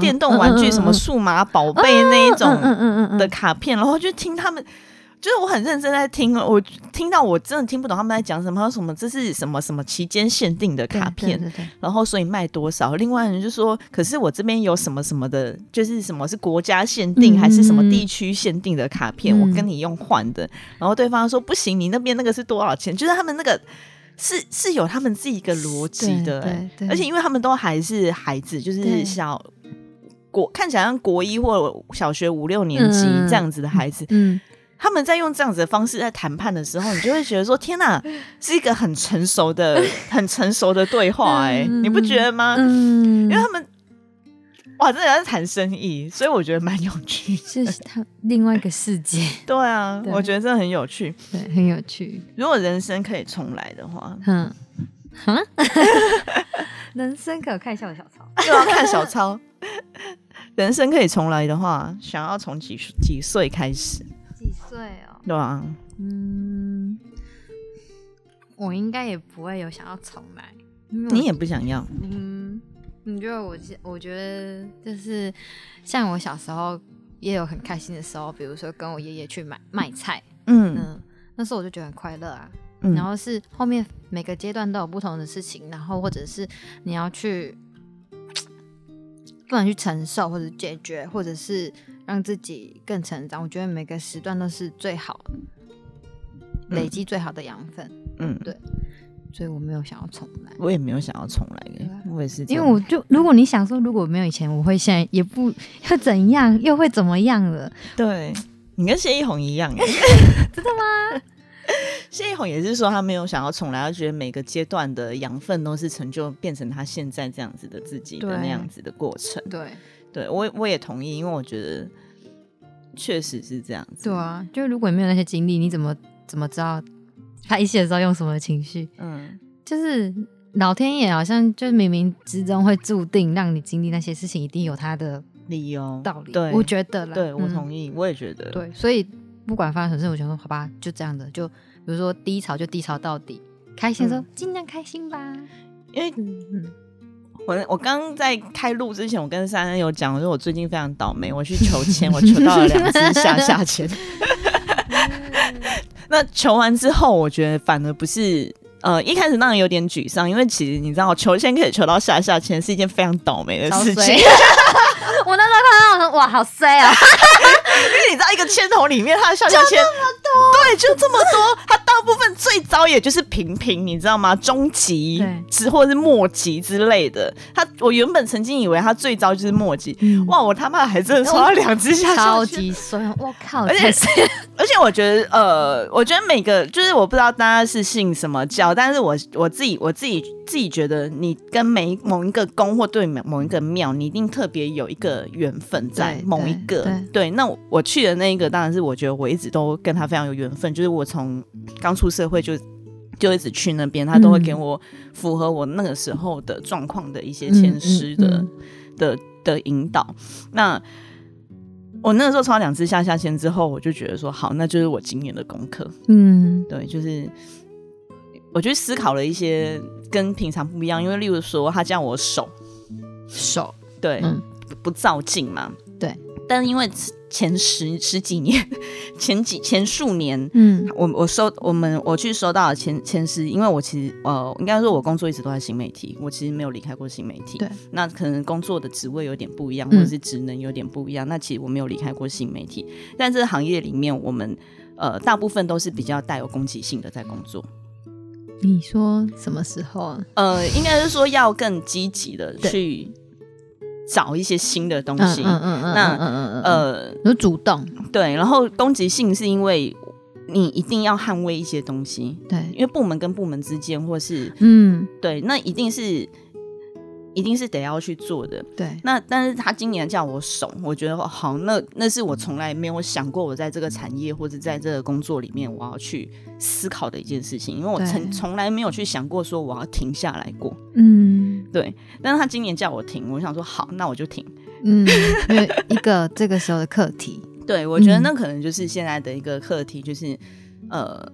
[SPEAKER 1] 电动玩具，什么数码宝贝那一种的卡片，然后就听他们，就是我很认真在听，我听到我真的听不懂他们在讲什么，什么这是什么什么期间限定的卡片，然后所以卖多少？另外人就说，可是我这边有什么什么的，就是什么是国家限定还是什么地区限定的卡片，我跟你用换的，然后对方说不行，你那边那个是多少钱？就是他们那个。是是有他们自己一个逻辑的，而且因为他们都还是孩子，就是小国看起来像国一或小学五六年级这样子的孩子，嗯，他们在用这样子的方式在谈判的时候，你就会觉得说：天哪，是一个很成熟的、很成熟的对话，哎，你不觉得吗？嗯，因为他们。哇，真的在谈生意，所以我觉得蛮有趣，
[SPEAKER 2] 是他另外一个世界。*laughs*
[SPEAKER 1] 对啊，*laughs* 我觉得真的很有趣，
[SPEAKER 2] 对，很有趣。
[SPEAKER 1] 如果人生可以重来的话，
[SPEAKER 2] 嗯，*laughs* 人生可看一下我小抄，
[SPEAKER 1] 又要看小抄。人生可以重来的话，想要从几几岁开始？
[SPEAKER 2] 几岁哦？
[SPEAKER 1] 对啊，
[SPEAKER 2] 嗯，我应该也不会有想要重来，
[SPEAKER 1] 你也不想要，
[SPEAKER 2] 嗯。你觉得我，我觉得就是像我小时候也有很开心的时候，比如说跟我爷爷去买卖菜，嗯，那时候我就觉得很快乐啊。然后是后面每个阶段都有不同的事情，然后或者是你要去不能去承受或者解决，或者是让自己更成长。我觉得每个时段都是最好累积最好的养分。嗯，对。所以我没有想要重来，
[SPEAKER 1] 我也没有想要重来的，我也是。
[SPEAKER 2] 因为我就如果你想说，如果没有以前，我会现在也不要怎样，又会怎么样了？
[SPEAKER 1] 对你跟谢一红一样，*laughs* *laughs*
[SPEAKER 2] 真的吗？
[SPEAKER 1] 谢一红也是说他没有想要重来，他觉得每个阶段的养分都是成就变成他现在这样子的自己的那样子的过程。
[SPEAKER 2] 对，
[SPEAKER 1] 对我我也同意，因为我觉得确实是这样子。
[SPEAKER 2] 对啊，就如果你没有那些经历，你怎么怎么知道？拍戏的时候用什么情绪？嗯，就是老天爷好像就冥冥之中会注定让你经历那些事情，一定有他的
[SPEAKER 1] 理由
[SPEAKER 2] 道理。
[SPEAKER 1] 对，
[SPEAKER 2] 我觉得啦，
[SPEAKER 1] 对我同意，我也觉得。
[SPEAKER 2] 对，所以不管发生什么事，我想说，好吧，就这样的，就比如说低潮就低潮到底，开心说尽量开心吧。
[SPEAKER 1] 因为我我刚在开录之前，我跟珊珊有讲，我说我最近非常倒霉，我去求签，我求到了两次下下签。*laughs* 那求完之后，我觉得反而不是，呃，一开始让人有点沮丧，因为其实你知道，求签可以求到下下签是一件非常倒霉的事情。*laughs*
[SPEAKER 2] 我那时候看到，我说哇，好衰啊！
[SPEAKER 1] 因为你知道，一个签筒里面，它的下下签，对，就这么多。*laughs* 它大部分最糟也就是平平，你知道吗？中级，之或者是末级之类的。它，我原本曾经以为它最糟就是末级。哇，我他妈还真的抽到两只下
[SPEAKER 2] 超级酸！我靠！
[SPEAKER 1] 而且，*laughs* 而且我觉得，呃，我觉得每个就是我不知道大家是信什么教，但是我我自己我自己自己觉得，你跟每某一个宫或对某某一个庙，你一定特别有一个缘分在某一个。对，那我。我去的那一个，当然是我觉得我一直都跟他非常有缘分，就是我从刚出社会就就一直去那边，他都会给我符合我那个时候的状况的一些签师的的的引导。那我那个时候抽两次下下签之后，我就觉得说好，那就是我今年的功课。嗯，对，就是我去思考了一些跟平常不一样，因为例如说他叫我手
[SPEAKER 2] 手，
[SPEAKER 1] 对，不照镜嘛。
[SPEAKER 2] 对，
[SPEAKER 1] 但因为前十十几年，*laughs* 前几前数年，嗯，我我收我们我去收到前前十，因为我其实呃，应该说我工作一直都在新媒体，我其实没有离开过新媒体。
[SPEAKER 2] 对，
[SPEAKER 1] 那可能工作的职位有点不一样，或者是职能有点不一样。那其实我没有离开过新媒体，但这个行业里面，我们呃大部分都是比较带有攻击性的在工作。
[SPEAKER 2] 你说什么时候啊？
[SPEAKER 1] 呃，应该是说要更积极的去。找一些新的东西，嗯嗯嗯，那嗯嗯呃，
[SPEAKER 2] 有主动
[SPEAKER 1] 对，然后攻击性是因为你一定要捍卫一些东西，
[SPEAKER 2] 对，
[SPEAKER 1] 因为部门跟部门之间，或是嗯，对，那一定是。一定是得要去做的，
[SPEAKER 2] 对。
[SPEAKER 1] 那但是他今年叫我怂，我觉得好，那那是我从来没有想过，我在这个产业或者在这个工作里面，我要去思考的一件事情，因为我从从来没有去想过说我要停下来过，嗯，对。但是他今年叫我停，我想说好，那我就停，
[SPEAKER 2] 嗯，因为一个这个时候的课题，
[SPEAKER 1] 对我觉得那可能就是现在的一个课题，就是呃。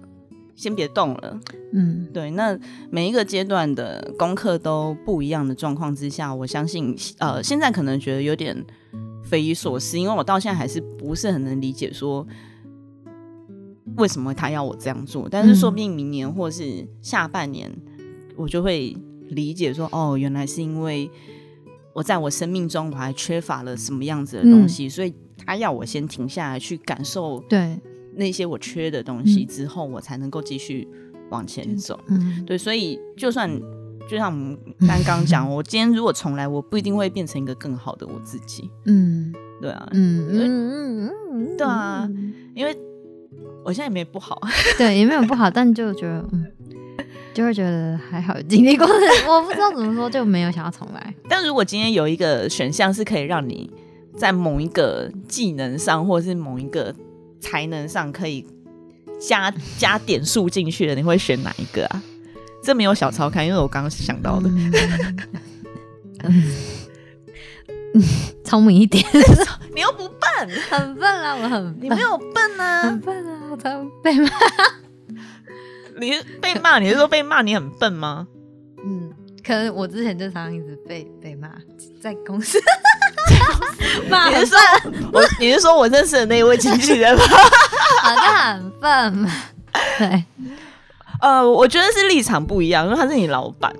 [SPEAKER 1] 先别动了，嗯，对。那每一个阶段的功课都不一样的状况之下，我相信，呃，现在可能觉得有点匪夷所思，因为我到现在还是不是很能理解说为什么他要我这样做。但是说不定明年或是下半年，我就会理解说，哦，原来是因为我在我生命中我还缺乏了什么样子的东西，所以他要我先停下来去感受。
[SPEAKER 2] 对。
[SPEAKER 1] 那些我缺的东西之后，我才能够继续往前走。嗯，对，所以就算就像我们刚刚讲，*laughs* 我今天如果重来，我不一定会变成一个更好的我自己。嗯，对啊，嗯嗯嗯，对啊，因为我现在也没不好，*laughs*
[SPEAKER 2] 对，也没有不好，但就觉得，嗯，就会觉得还好经历过，我不知道怎么说，就没有想要重来。*laughs*
[SPEAKER 1] 但如果今天有一个选项是可以让你在某一个技能上，或者是某一个才能上可以加 *laughs* 加点数进去的，你会选哪一个啊？这没有小抄看，因为我刚刚想到的。
[SPEAKER 2] 嗯，聪明一点，*laughs*
[SPEAKER 1] 你又不笨，
[SPEAKER 2] 很笨啊！我很，
[SPEAKER 1] 你没有笨啊，
[SPEAKER 2] 很笨啊！我才被骂，
[SPEAKER 1] 你被骂，你是说被骂你很笨吗？
[SPEAKER 2] 嗯，可能我之前就常常一直被被骂，在公司。*laughs*
[SPEAKER 1] 你是说我？你是说我认识的那一位经纪人吗？*laughs*
[SPEAKER 2] 好像很笨嘛。*laughs* 对，
[SPEAKER 1] 呃，我觉得是立场不一样，因为他是你老板，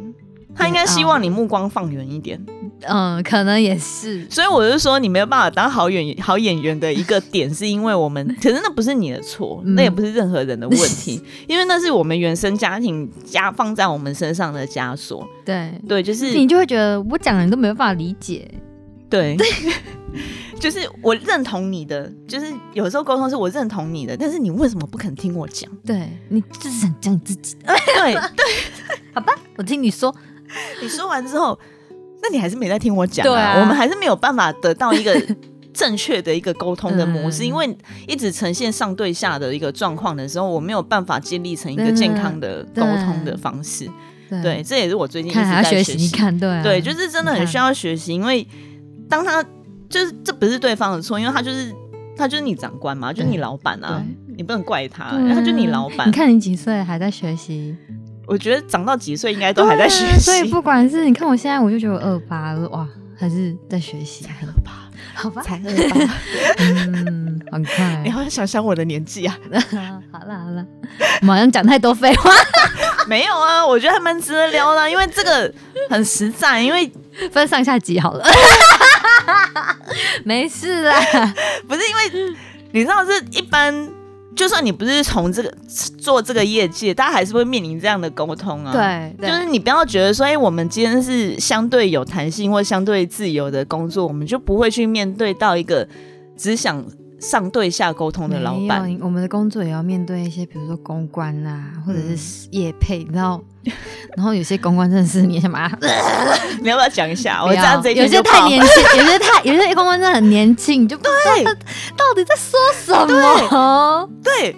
[SPEAKER 1] 他应该希望你目光放远一点。
[SPEAKER 2] 嗯，可能也是。
[SPEAKER 1] 所以我就说，你没有办法当好演好演员的一个点，是因为我们，可是那不是你的错，那也不是任何人的问题，因为那是我们原生家庭加放在我们身上的枷锁。
[SPEAKER 2] 对
[SPEAKER 1] 对，就是
[SPEAKER 2] 你就会觉得我讲的你都没有办法理解。
[SPEAKER 1] 对，*laughs* 就是我认同你的，就是有时候沟通是我认同你的，但是你为什么不肯听我讲？
[SPEAKER 2] 对你就是想讲你自己。
[SPEAKER 1] 对 *laughs* 对，
[SPEAKER 2] 好吧，我听你说。
[SPEAKER 1] 你说完之后，那你还是没在听我讲啊？我们还是没有办法得到一个 *laughs* 正确的一个沟通的模式，因为一直呈现上对下的一个状况的时候，我没有办法建立成一个健康的沟通的方式。对，这也是我最近一直在学习。
[SPEAKER 2] 看，对，
[SPEAKER 1] 对，就是真的很需要学习，因为。当他就是这不是对方的错，因为他就是他就是你长官嘛，就是你老板啊，你不能怪他，然后就你老板。
[SPEAKER 2] 你看你几岁还在学习？
[SPEAKER 1] 我觉得长到几岁应该都还在学习。
[SPEAKER 2] 所以不管是你看我现在，我就觉得我二八哇，还是在学习。
[SPEAKER 1] 才二八，
[SPEAKER 2] 好吧，
[SPEAKER 1] 才二八，
[SPEAKER 2] 嗯，很快。*laughs*
[SPEAKER 1] 你好想想我的年纪啊？*laughs*
[SPEAKER 2] 好了好了，马上讲太多废话。*laughs*
[SPEAKER 1] 没有啊，我觉得还蛮值得聊的，因为这个很实在，因为
[SPEAKER 2] 分上下集好了。*laughs* 没事啦，*laughs*
[SPEAKER 1] 不是因为你知道，是一般，就算你不是从这个做这个业界，大家还是会面临这样的沟通啊。
[SPEAKER 2] 对，
[SPEAKER 1] 就是你不要觉得说，哎，我们今天是相对有弹性或相对自由的工作，我们就不会去面对到一个只想。上对下沟通的老板，
[SPEAKER 2] 我们的工作也要面对一些，比如说公关啊，或者是业配，你知道？*laughs* 然后有些公关真的是你想把他，*laughs*
[SPEAKER 1] 你要不要讲一下？我这样子
[SPEAKER 2] 有些太年轻，有些太有些公关真的很年轻，就不知道到底在说什么。
[SPEAKER 1] 对。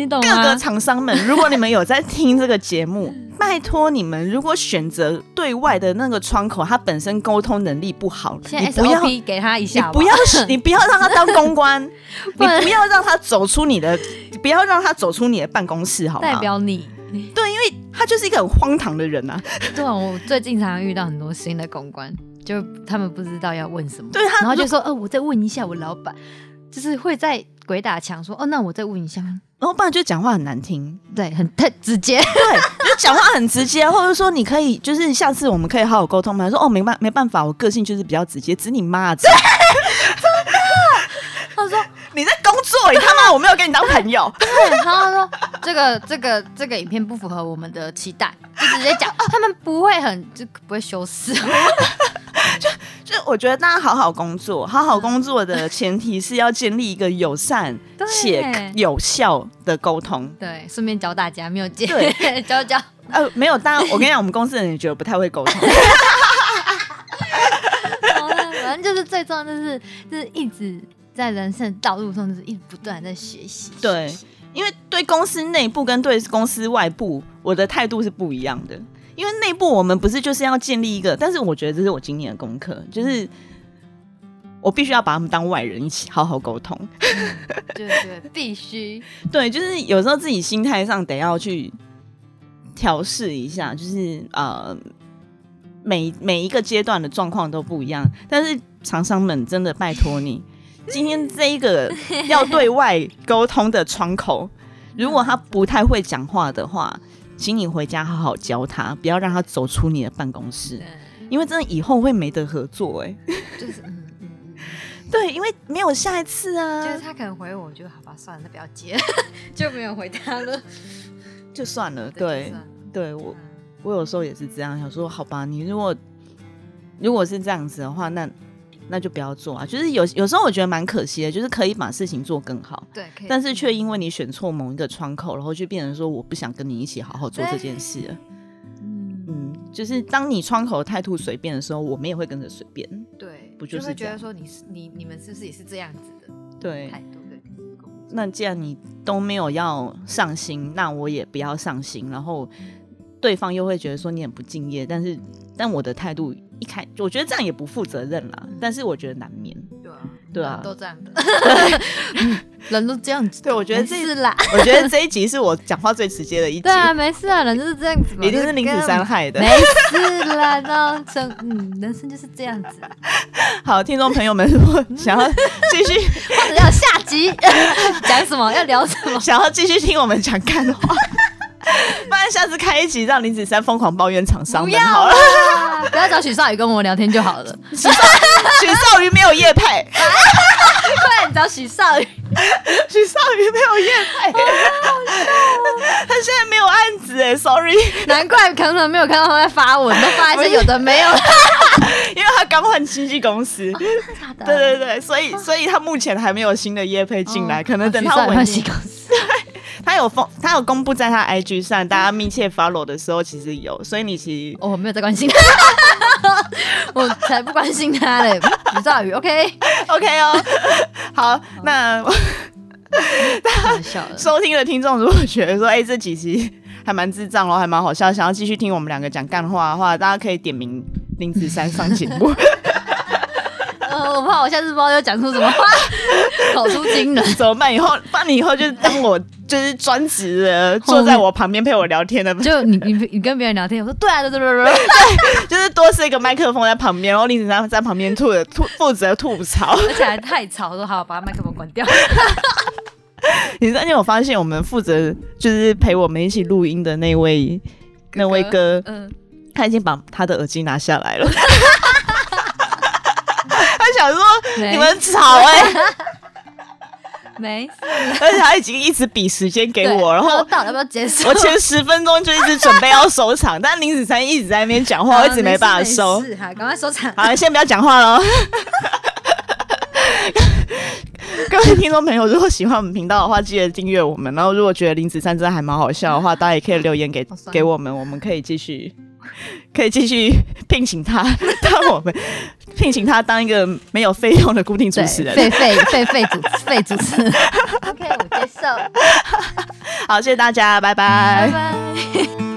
[SPEAKER 2] 你懂
[SPEAKER 1] 各个厂商们，如果你们有在听这个节目，*laughs* 拜托你们，如果选择对外的那个窗口，他本身沟通能力不好，
[SPEAKER 2] 你不要给他一下，
[SPEAKER 1] 你不要，你不要让他当公关，*laughs* 你不要让他走出你的，不要让他走出你的办公室，好吗？
[SPEAKER 2] 代表你，
[SPEAKER 1] 对，因为他就是一个很荒唐的人啊。
[SPEAKER 2] 对，我最近常常遇到很多新的公关。就他们不知道要问什么，
[SPEAKER 1] 对，
[SPEAKER 2] 然后就说，呃，我再问一下我老板，就是会在鬼打墙说，哦，那我再问一下，
[SPEAKER 1] 然后不然就讲话很难听，
[SPEAKER 2] 对，很太直接，*laughs*
[SPEAKER 1] 对，就讲话很直接，*laughs* 或者说你可以，就是下次我们可以好好沟通嘛？说哦，没办没办法，我个性就是比较直接，指你妈，*laughs* 真的，
[SPEAKER 2] 他说
[SPEAKER 1] 你在工作，你他妈我没有跟你当朋友，*laughs*
[SPEAKER 2] 对，然后说这个这个这个影片不符合我们的期待，就直接讲，他们不会很就不会修饰。*laughs*
[SPEAKER 1] 就就我觉得大家好好工作，好好工作的前提是要建立一个友善且有效的沟通。
[SPEAKER 2] 对，顺便教大家没有 *laughs* 教教教
[SPEAKER 1] 呃没有，当然我跟你讲，我们公司的人也觉得不太会沟通。
[SPEAKER 2] 反正就是最重要就是就是一直在人生道路上就是一直不断在学习。
[SPEAKER 1] 对，因为对公司内部跟对公司外部，我的态度是不一样的。因为内部我们不是就是要建立一个，但是我觉得这是我今年的功课，就是我必须要把他们当外人一起好好沟通。
[SPEAKER 2] 对对，必须。
[SPEAKER 1] 对，就是有时候自己心态上得要去调试一下，就是呃，每每一个阶段的状况都不一样。但是厂商们真的拜托你，今天这一个要对外沟通的窗口，如果他不太会讲话的话。请你回家好好教他，不要让他走出你的办公室，因为真的以后会没得合作哎。就是，嗯嗯 *laughs* 对，因为没有下一次
[SPEAKER 2] 啊。就是他可能回我，就好吧，算了，那不要接，*laughs* 就没有回他了，
[SPEAKER 1] 就算了。对，对我，我有时候也是这样想说，好吧，你如果如果是这样子的话，那。那就不要做啊！就是有有时候我觉得蛮可惜的，就是可以把事情做更好，
[SPEAKER 2] 对，
[SPEAKER 1] 但是却因为你选错某一个窗口，然后就变成说我不想跟你一起好好做这件事。嗯嗯，就是当你窗口态度随便的时候，我们也会跟着随便。
[SPEAKER 2] 对，
[SPEAKER 1] 不就是
[SPEAKER 2] 觉得说你是你你们是不是也是这样子的？
[SPEAKER 1] 对，
[SPEAKER 2] 态度对。
[SPEAKER 1] 那既然你都没有要上心，那我也不要上心。然后对方又会觉得说你很不敬业，但是但我的态度。一开，我觉得这样也不负责任啦。但是我觉得难免，
[SPEAKER 2] 对啊，
[SPEAKER 1] 对啊，
[SPEAKER 2] 都这样的，*laughs* 人都这样子。
[SPEAKER 1] 对，我觉得这
[SPEAKER 2] 是啦。
[SPEAKER 1] 我觉得这一集是我讲话最直接的一集。对
[SPEAKER 2] 啊，没事啊，人就是这样子，
[SPEAKER 1] 一定是林子山害的。
[SPEAKER 2] 没事啦，那生嗯，人生就是这样子。*laughs*
[SPEAKER 1] 好，听众朋友们，如果想要继续 *laughs*
[SPEAKER 2] 或者要下集讲什么，要聊什么，
[SPEAKER 1] 想要继续听我们讲干的话。不然下次开一集让林子山疯狂抱怨厂商
[SPEAKER 2] 不要
[SPEAKER 1] 好了，
[SPEAKER 2] 不要找许少宇跟我聊天就好了。
[SPEAKER 1] 许少宇没有夜配，*laughs*
[SPEAKER 2] 快点找许少宇，
[SPEAKER 1] 许少宇没有夜配，他现在没有案子哎，sorry，
[SPEAKER 2] 难怪可能没有看到他在发文，都发一些有的没有，*laughs*
[SPEAKER 1] 因为他刚换经纪公司，对对对，所以所以他目前还没有新的夜配进来，可能等他
[SPEAKER 2] 换新公司。*laughs*
[SPEAKER 1] 他有封，他有公布在他 IG 上，大家密切 follow 的时候，其实有，所以你其实
[SPEAKER 2] 我没有在关心。他，*laughs* 我才不关心他嘞，不兆宇，OK？*laughs*
[SPEAKER 1] OK 哦，好，那 *laughs* 大家收听的听众如果觉得说，哎，这几期还蛮智障哦，还蛮好笑，想要继续听我们两个讲干话的话，大家可以点名林子珊上节目。
[SPEAKER 2] 呃我怕我下次不知道要讲出什么话，口出惊人，
[SPEAKER 1] 怎么办？以后，那你以后就当我就是专职的，坐在我旁边陪我聊天的。*laughs*
[SPEAKER 2] 就你你你跟别人聊天，我说对啊，对对对 *laughs*
[SPEAKER 1] 对，就是多设一个麦克风在旁边，然后林子珊在旁边吐吐负责吐槽，*laughs*
[SPEAKER 2] 而且还太吵，说好把麦克风关掉。
[SPEAKER 1] 你最近有发现我们负责就是陪我们一起录音的那位那位哥，嗯，他已经把他的耳机拿下来了。他想说你们吵哎，
[SPEAKER 2] 没事，
[SPEAKER 1] 而且他已经一直比时间给我，然后
[SPEAKER 2] 到要不要结束？
[SPEAKER 1] 我前十分钟就一直准备要收场，但林子珊一直在那边讲话，我一直没办法收。
[SPEAKER 2] 是哈，赶快收场。
[SPEAKER 1] 好，先不要讲话喽。*laughs* 各位听众朋友，如果喜欢我们频道的话，记得订阅我们。然后，如果觉得林子珊真的还蛮好笑的话，*laughs* 大家也可以留言给给我们，我们可以继续。*laughs* 可以继续聘请他当我们聘请他当一个没有费用的固定主持人，
[SPEAKER 2] 费费费费主费主持。OK，我接受。*laughs*
[SPEAKER 1] 好，谢谢大家，拜拜。
[SPEAKER 2] 拜拜。